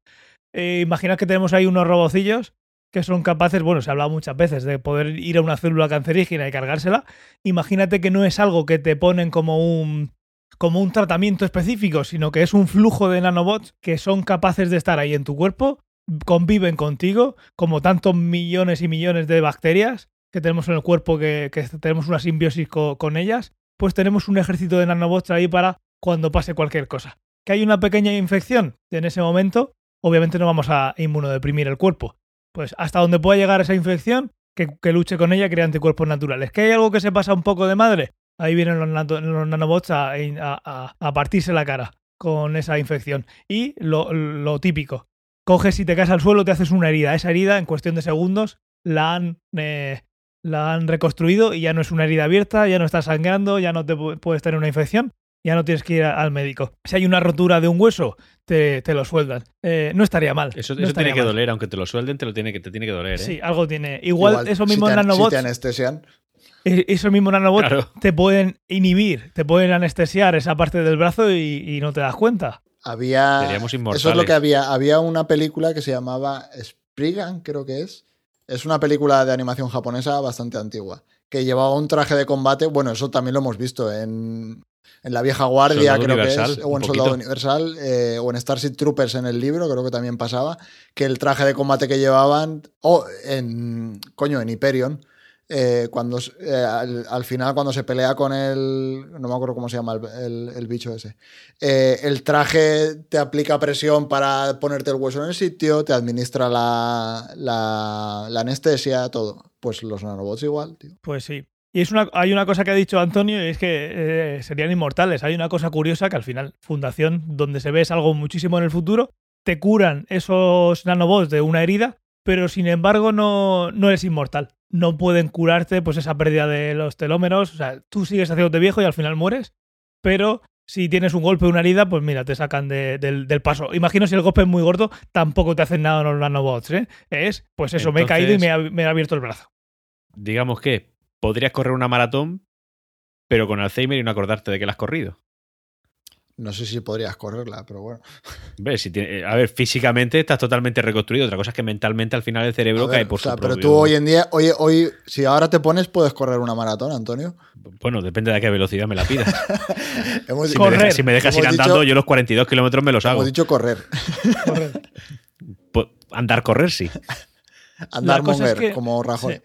Eh, imaginad que tenemos ahí unos robocillos que son capaces, bueno, se ha hablado muchas veces, de poder ir a una célula cancerígena y cargársela. Imagínate que no es algo que te ponen como un como un tratamiento específico, sino que es un flujo de nanobots que son capaces de estar ahí en tu cuerpo, conviven contigo, como tantos millones y millones de bacterias que tenemos en el cuerpo, que, tenemos una simbiosis co- con ellas, pues tenemos un ejército de nanobots ahí para cuando pase cualquier cosa. Que hay una pequeña infección en ese momento, obviamente no vamos a inmunodeprimir el cuerpo. Pues hasta donde pueda llegar esa infección, que, luche con ella, crea anticuerpos naturales. ¿Que hay algo que se pasa un poco de madre? Ahí vienen los, los nanobots a, partirse la cara con esa infección. Y lo, típico, coges y te caes al suelo, te haces una herida. Esa herida, en cuestión de segundos, la han, eh, la han reconstruido y ya no es una herida abierta, ya no está sangrando, ya no te pu- puedes tener una infección, ya no tienes que ir al médico. Si hay una rotura de un hueso, te, te lo sueldan. Eh, no estaría mal. Eso, no eso estaría tiene que mal. doler, aunque te lo suelden, te lo tiene que, te tiene que doler. ¿eh? Sí, algo tiene. Igual, esos mismos si te, nanobots, Si te anestesian, eh, esos mismos nanobots Claro. te pueden inhibir, te pueden anestesiar esa parte del brazo y, y no te das cuenta. había. Seríamos Eso es lo que había. Había una película que se llamaba Spriggan, creo que es. Es una película de animación japonesa bastante antigua. Que llevaba un traje de combate. Bueno, eso también lo hemos visto en, en La Vieja Guardia, Soldado creo que es. O en Soldado poquito. Universal. eh, o en Starship Troopers en el libro, creo que también pasaba. Que el traje de combate que llevaban. O en. Coño, en Hyperion. eh, cuando eh, al, al final cuando se pelea con el no me acuerdo cómo se llama el, el- el bicho ese eh, el traje te aplica presión para ponerte el hueso en el sitio te administra la, la, la anestesia todo pues los nanobots igual tío Pues sí. Y es una, hay una cosa que ha dicho Antonio y es que eh, serían inmortales. Hay una cosa curiosa que al final, Fundación, donde se ve es algo muchísimo en el futuro, te curan esos nanobots de una herida, pero sin embargo no, no eres inmortal. No pueden curarte pues esa pérdida de los telómeros. O sea, tú sigues haciéndote viejo y al final mueres, pero si tienes un golpe o una herida, pues mira, te sacan de- del, del paso. Imagino si el golpe es muy gordo, tampoco te hacen nada los nanobots, ¿eh? Es, pues eso, me he caído y me ha, me ha abierto el brazo. Digamos que podrías correr una maratón, pero con Alzheimer y no acordarte de que la has corrido. no sé si podrías correrla pero bueno ¿Ves? Si tiene- a ver, físicamente estás totalmente reconstruido. Otra cosa es que mentalmente al final el cerebro A ver, cae por o sea, su pero propio- tú hoy en día hoy, hoy si ahora te pones puedes correr una maratón Antonio Bueno, depende de a qué velocidad me la pidas. hemos, Si Correr. me dejas, si me dejas ir andando, dicho- yo los 42 kilómetros me los hago. hemos dicho correr Correcto. Pu- Andar, correr, sí. andar es que- como Rajoy sí.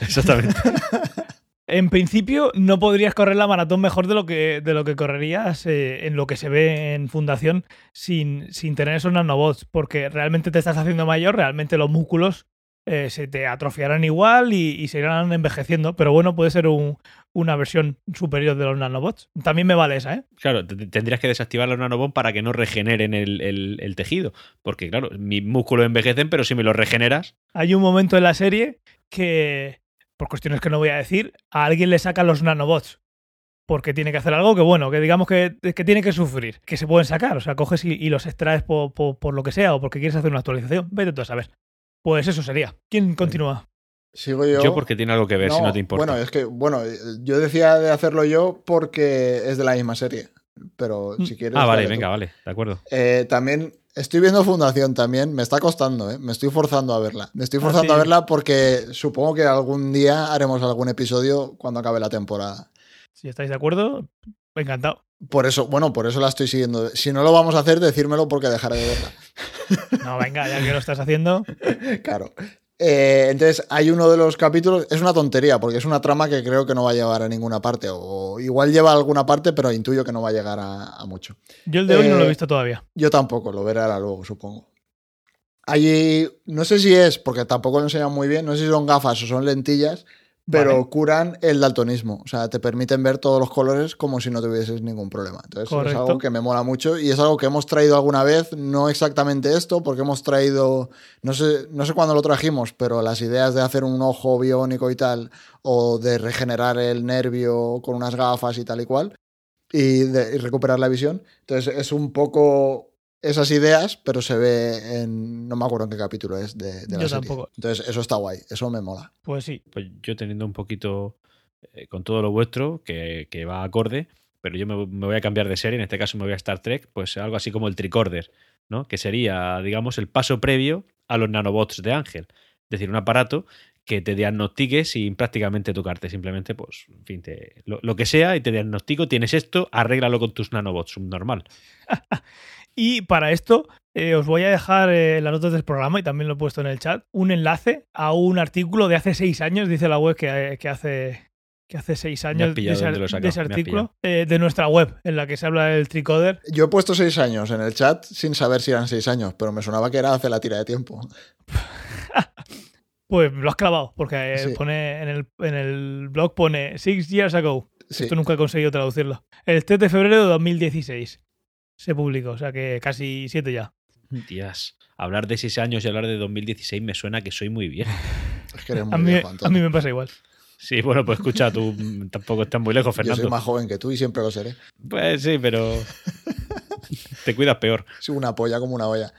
Exactamente. En principio, no podrías correr la maratón mejor de lo que, de lo que correrías eh, en lo que se ve en Fundación sin, sin tener esos nanobots, porque realmente te estás haciendo mayor, realmente los músculos eh, se te atrofiarán igual y, y se irán envejeciendo, pero bueno, puede ser un- una versión superior de los nanobots. También me vale esa, ¿eh? Claro, te- te- tendrías que desactivar los nanobots para que no regeneren el, el- el tejido. Porque, claro, mis músculos envejecen, pero si me los regeneras, Hay un momento en la serie que, por cuestiones que no voy a decir, a alguien le sacan los nanobots. Porque tiene que hacer algo que, bueno, que digamos que, que tiene que sufrir, que se pueden sacar. O sea, coges y, y los extraes por, por- por lo que sea o porque quieres hacer una actualización. Vete tú a saber. Pues eso sería. ¿Quién continúa? sigo yo yo, porque tiene algo que ver, si no te importa. Bueno, es que, bueno, yo decía de hacerlo yo porque es de la misma serie. Pero Mm. si quieres. ah, vale, tú. venga, vale, de acuerdo. Eh, también estoy viendo Fundación también. Me está costando, ¿eh? Me estoy forzando a verla. Me estoy Ah, forzando sí. a verla porque supongo que algún día haremos algún episodio cuando acabe la temporada. Si estáis de acuerdo, encantado. Por eso, bueno, por eso la estoy siguiendo. Si no lo vamos a hacer, decírmelo porque dejaré de verla. No, venga, ya que lo estás haciendo. Claro. Eh, entonces, hay uno de los capítulos, es una tontería, porque es una trama que creo que no va a llevar a ninguna parte, o igual lleva a alguna parte, pero intuyo que no va a llegar a, a mucho. Yo el de hoy no lo he Eh, visto todavía. Yo tampoco, lo veré ahora luego, supongo. Allí, no sé si es, porque tampoco lo enseñan muy bien, no sé si son gafas o son lentillas, pero Vale. curan el daltonismo. O sea, te permiten ver todos los colores como si no tuvieses ningún problema. Entonces, es algo que me mola mucho y es algo que hemos traído alguna vez, no exactamente esto, porque hemos traído, no sé, no sé cuándo lo trajimos, pero las ideas de hacer un ojo biónico y tal, o de regenerar el nervio con unas gafas y tal y cual, y, de, y recuperar la visión. Entonces, es un poco esas ideas, pero se ve en. No me acuerdo en qué capítulo es de, de la Yo serie. tampoco. Entonces, eso está guay, eso me mola. Pues sí. Pues yo teniendo un poquito eh, con todo lo vuestro, que, que va acorde, pero yo me, me voy a cambiar de serie, en este caso me voy a Star Trek, pues algo así como el tricorder, ¿no? Que sería, digamos, el paso previo a los nanobots de Ángel. Es decir, un aparato que te diagnostique sin prácticamente tocarte, simplemente, pues, en fin, te- lo, lo que sea y te diagnostico, tienes esto, arréglalo con tus nanobots, subnormal. Y para esto eh, os voy a dejar eh, en las notas del programa y también lo he puesto en el chat, un enlace a un artículo de hace seis años, dice la web que, eh, que hace que hace seis años de ese, de artículo eh, de nuestra web en la que se habla del tricoder. Yo he puesto seis años en el chat sin saber si eran seis años, pero me sonaba que era hace la tira de tiempo. Pues lo has clavado, porque Sí. pone en el, en el blog pone six years ago. Sí. Esto nunca he conseguido traducirlo. El 3 de febrero de 2016 se publicó, o sea que casi siete ya. Tías, hablar de 6 años y hablar de 2016 me suena que soy muy bien. Es que eres muy A mí, viejo, a mí me pasa igual. Sí, bueno, pues escucha, tú tampoco estás muy lejos, Yo Fernando. soy más joven que tú y siempre lo seré. Pues sí, pero te cuidas peor. Soy una polla como una olla.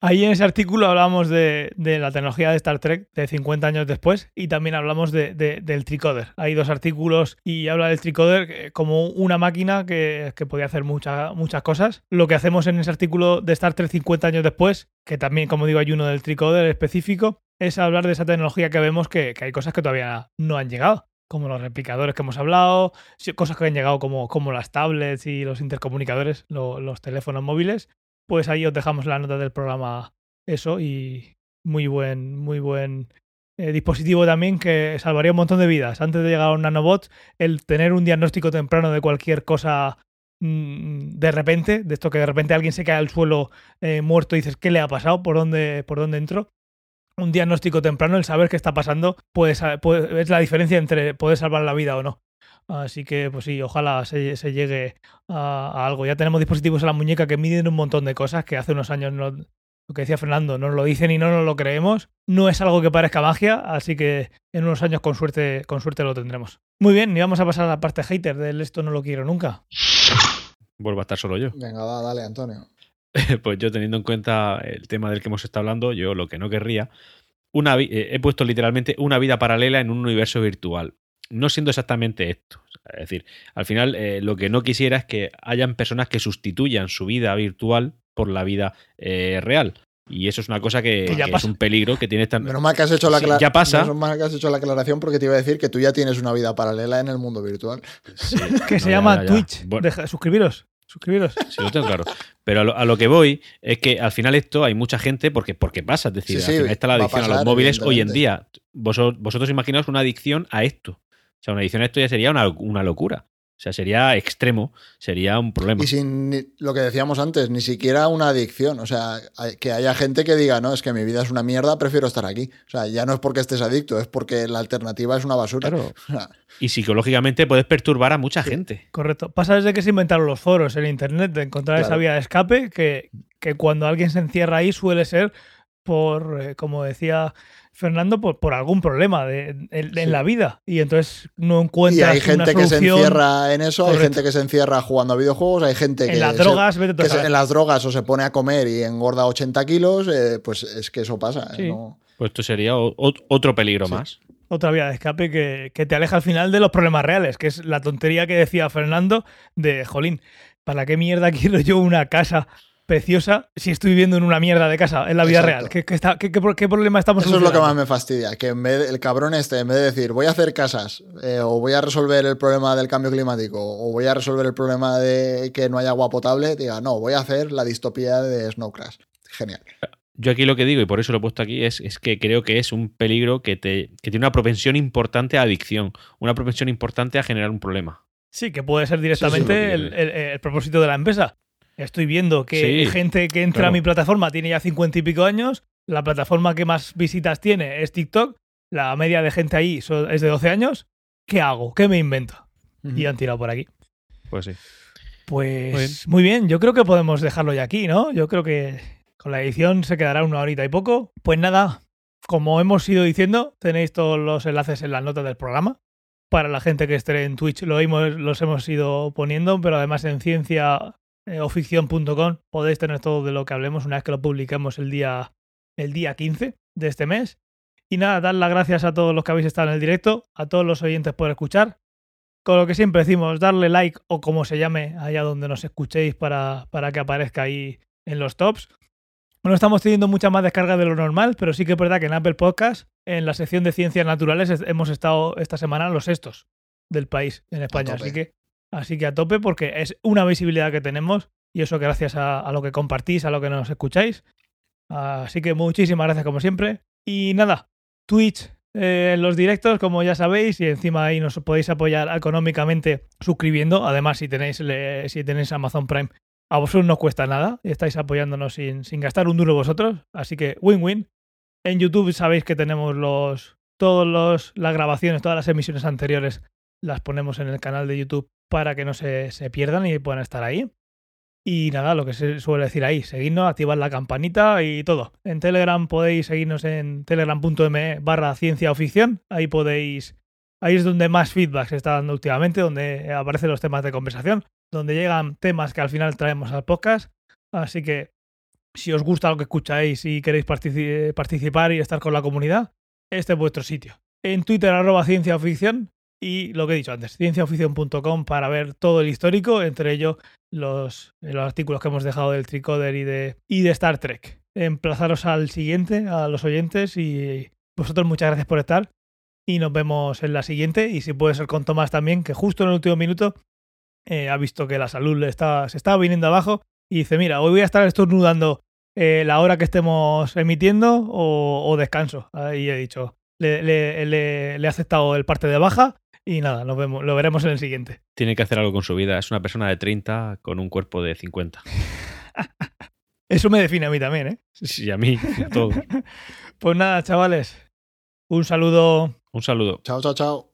Ahí en ese artículo hablamos de, de la tecnología de Star Trek de 50 años después y también hablamos de- de- del tricoder. Hay dos artículos y habla del tricoder eh, como una máquina que, que podía hacer mucha- muchas cosas. Lo que hacemos en ese artículo de Star Trek 50 años después, que también, como digo, hay uno del tricoder específico, es hablar de esa tecnología que vemos que, que hay cosas que todavía no han llegado. Como los replicadores que hemos hablado, cosas que han llegado como, como las tablets y los intercomunicadores, lo- los teléfonos móviles, pues ahí os dejamos la nota del programa eso y muy buen, muy buen eh, dispositivo también que salvaría un montón de vidas. Antes de llegar a un nanobot, el tener un diagnóstico temprano de cualquier cosa mm, de repente, de esto que de repente alguien se cae al suelo eh, muerto y dices, ¿qué le ha pasado? ¿Por dónde, por dónde entró? Un diagnóstico temprano, el saber qué está pasando, pues, es la diferencia entre poder salvar la vida o no. Así que, pues sí, ojalá se, llegue a, algo. Ya tenemos dispositivos en la muñeca que miden un montón de cosas que hace unos años no, lo que decía Fernando, nos lo dicen y no nos lo creemos. No es algo que parezca magia, así que en unos años con suerte, con suerte lo tendremos. Muy bien, y vamos a pasar a la parte hater del esto no lo quiero nunca. Vuelvo a estar solo yo. Venga, dale, Antonio. pues yo teniendo en cuenta el tema del que hemos estado hablando, yo lo que no querría, una, eh, he puesto literalmente una vida paralela en un universo virtual no siendo exactamente esto. Es decir, al final eh, lo que no quisiera es que hayan personas que sustituyan su vida virtual por la vida eh, real. Y eso es una cosa que, es un peligro que tiene esta... Menos mal que has hecho la ya pasa. Menos mal que has hecho la aclaración porque te iba a decir que tú ya tienes una vida paralela en el mundo virtual. que se llama Twitch. suscribiros. Suscribiros. Sí, lo tengo claro. Pero a lo, que voy es que al final esto hay mucha gente porque, porque pasa. Es decir, al está la adicción a, los móviles hoy en día. Vosotros, vosotros imaginaos una adicción a esto. O sea, una edición de esto ya sería una, locura. O sea, sería extremo, sería un problema. Y sin lo que decíamos antes, ni siquiera una adicción. O sea, que haya gente que diga, no, es que mi vida es una mierda, prefiero estar aquí. O sea, ya no es porque estés adicto, es porque la alternativa es una basura. Claro. y psicológicamente puedes perturbar a mucha gente. Correcto. Pasa desde que se inventaron los foros en Internet de encontrar esa vía de escape que, que cuando alguien se encierra ahí suele ser por, eh, como decía Fernando, por, por algún problema de, en la vida. Y entonces no encuentras. Y hay gente que se encierra en eso, hay gente que se encierra jugando a videojuegos, hay gente que. En las drogas, en las drogas o se pone a comer y engorda 80 kilos, eh, pues es que eso pasa. ¿eh? Pues esto sería otro peligro más. Otra vía de escape que, que te aleja al final de los problemas reales, que es la tontería que decía Fernando de, jolín, ¿para qué mierda quiero yo una casa preciosa si estoy viviendo en una mierda de casa en la vida real. ¿Qué, qué, problema estamos Eso es lo que más me fastidia, que en vez el cabrón este, en vez de decir voy a hacer casas eh, o voy a resolver el problema del cambio climático o voy a resolver el problema de que no haya agua potable, diga, no, voy a hacer la distopía de Snow Crash. Genial. Yo aquí lo que digo, y por eso lo he puesto aquí, es, es que creo que es un peligro que, te, que tiene una propensión importante a adicción, una propensión importante a generar un problema. Sí, que puede ser directamente el, propósito de la empresa. Estoy viendo que gente que entra a mi plataforma tiene ya cincuenta y pico años. La plataforma que más visitas tiene es TikTok. La media de gente ahí es de 12 años. ¿Qué hago? ¿Qué me invento? Y han tirado por aquí. Pues sí. Pues muy bien. yo creo que podemos dejarlo ya aquí, ¿no? Yo creo que con la edición se quedará una horita y poco. Pues nada, como hemos ido diciendo, tenéis todos los enlaces en las notas del programa. Para la gente que esté en Twitch lo los hemos ido poniendo, pero además en ciencia eh, o ficción.com podéis tener todo de lo que hablemos una vez que lo publiquemos el día, el día 15 de este mes. Y nada, dar las gracias a todos los que habéis estado en el directo, a todos los oyentes por escuchar. Con lo que siempre decimos, darle like o como se llame allá donde nos escuchéis para, para que aparezca ahí en los tops. No estamos teniendo mucha más descarga de lo normal, pero sí que es verdad que en Apple Podcast, en la sección de ciencias naturales, hemos estado esta semana los sextos del país en España. Así que Así que a tope porque es una visibilidad que tenemos y eso gracias a, lo que compartís, a lo que nos escucháis. Así que muchísimas gracias como siempre. Y nada, Twitch eh, los directos, como ya sabéis, y encima ahí nos podéis apoyar económicamente suscribiendo. Además, si tenéis, si tenéis Amazon Prime, a vosotros no cuesta nada y estáis apoyándonos sin, sin gastar un duro vosotros. Así que win-win. En YouTube sabéis que tenemos los todas las grabaciones, todas las emisiones anteriores las ponemos en el canal de YouTube para que no se, pierdan y puedan estar ahí. Y nada, lo que se suele decir ahí, seguidnos, activad la campanita y todo. En Telegram podéis seguirnos en telegram.me barra ciencia o ficción. Ahí podéis, ahí es donde más feedback se está dando últimamente, donde aparecen los temas de conversación, donde llegan temas que al final traemos al podcast. Así que si os gusta lo que escucháis y queréis participar y estar con la comunidad, este es vuestro sitio. En Twitter arroba ciencia o ficción y lo que he dicho antes, cienciaoficion.com para ver todo el histórico, entre ellos los, los, artículos que hemos dejado del Tricoder y de, y de Star Trek. Emplazaros al siguiente, a los oyentes y vosotros muchas gracias por estar y nos vemos en la siguiente y si puede ser con Tomás también, que justo en el último minuto eh, ha visto que la salud le está, se estaba viniendo abajo y dice, mira, hoy voy a estar estornudando eh, la hora que estemos emitiendo o, o descanso. Y he dicho, le, le- le- le he aceptado el parte de baja y nada, nos vemos, lo veremos en el siguiente. Tiene que hacer algo con su vida. Es una persona de 30 con un cuerpo de 50. Eso me define a mí también, ¿eh? Sí, a mí, a todo. Pues nada, chavales, un saludo Un saludo. Chao, chao, chao.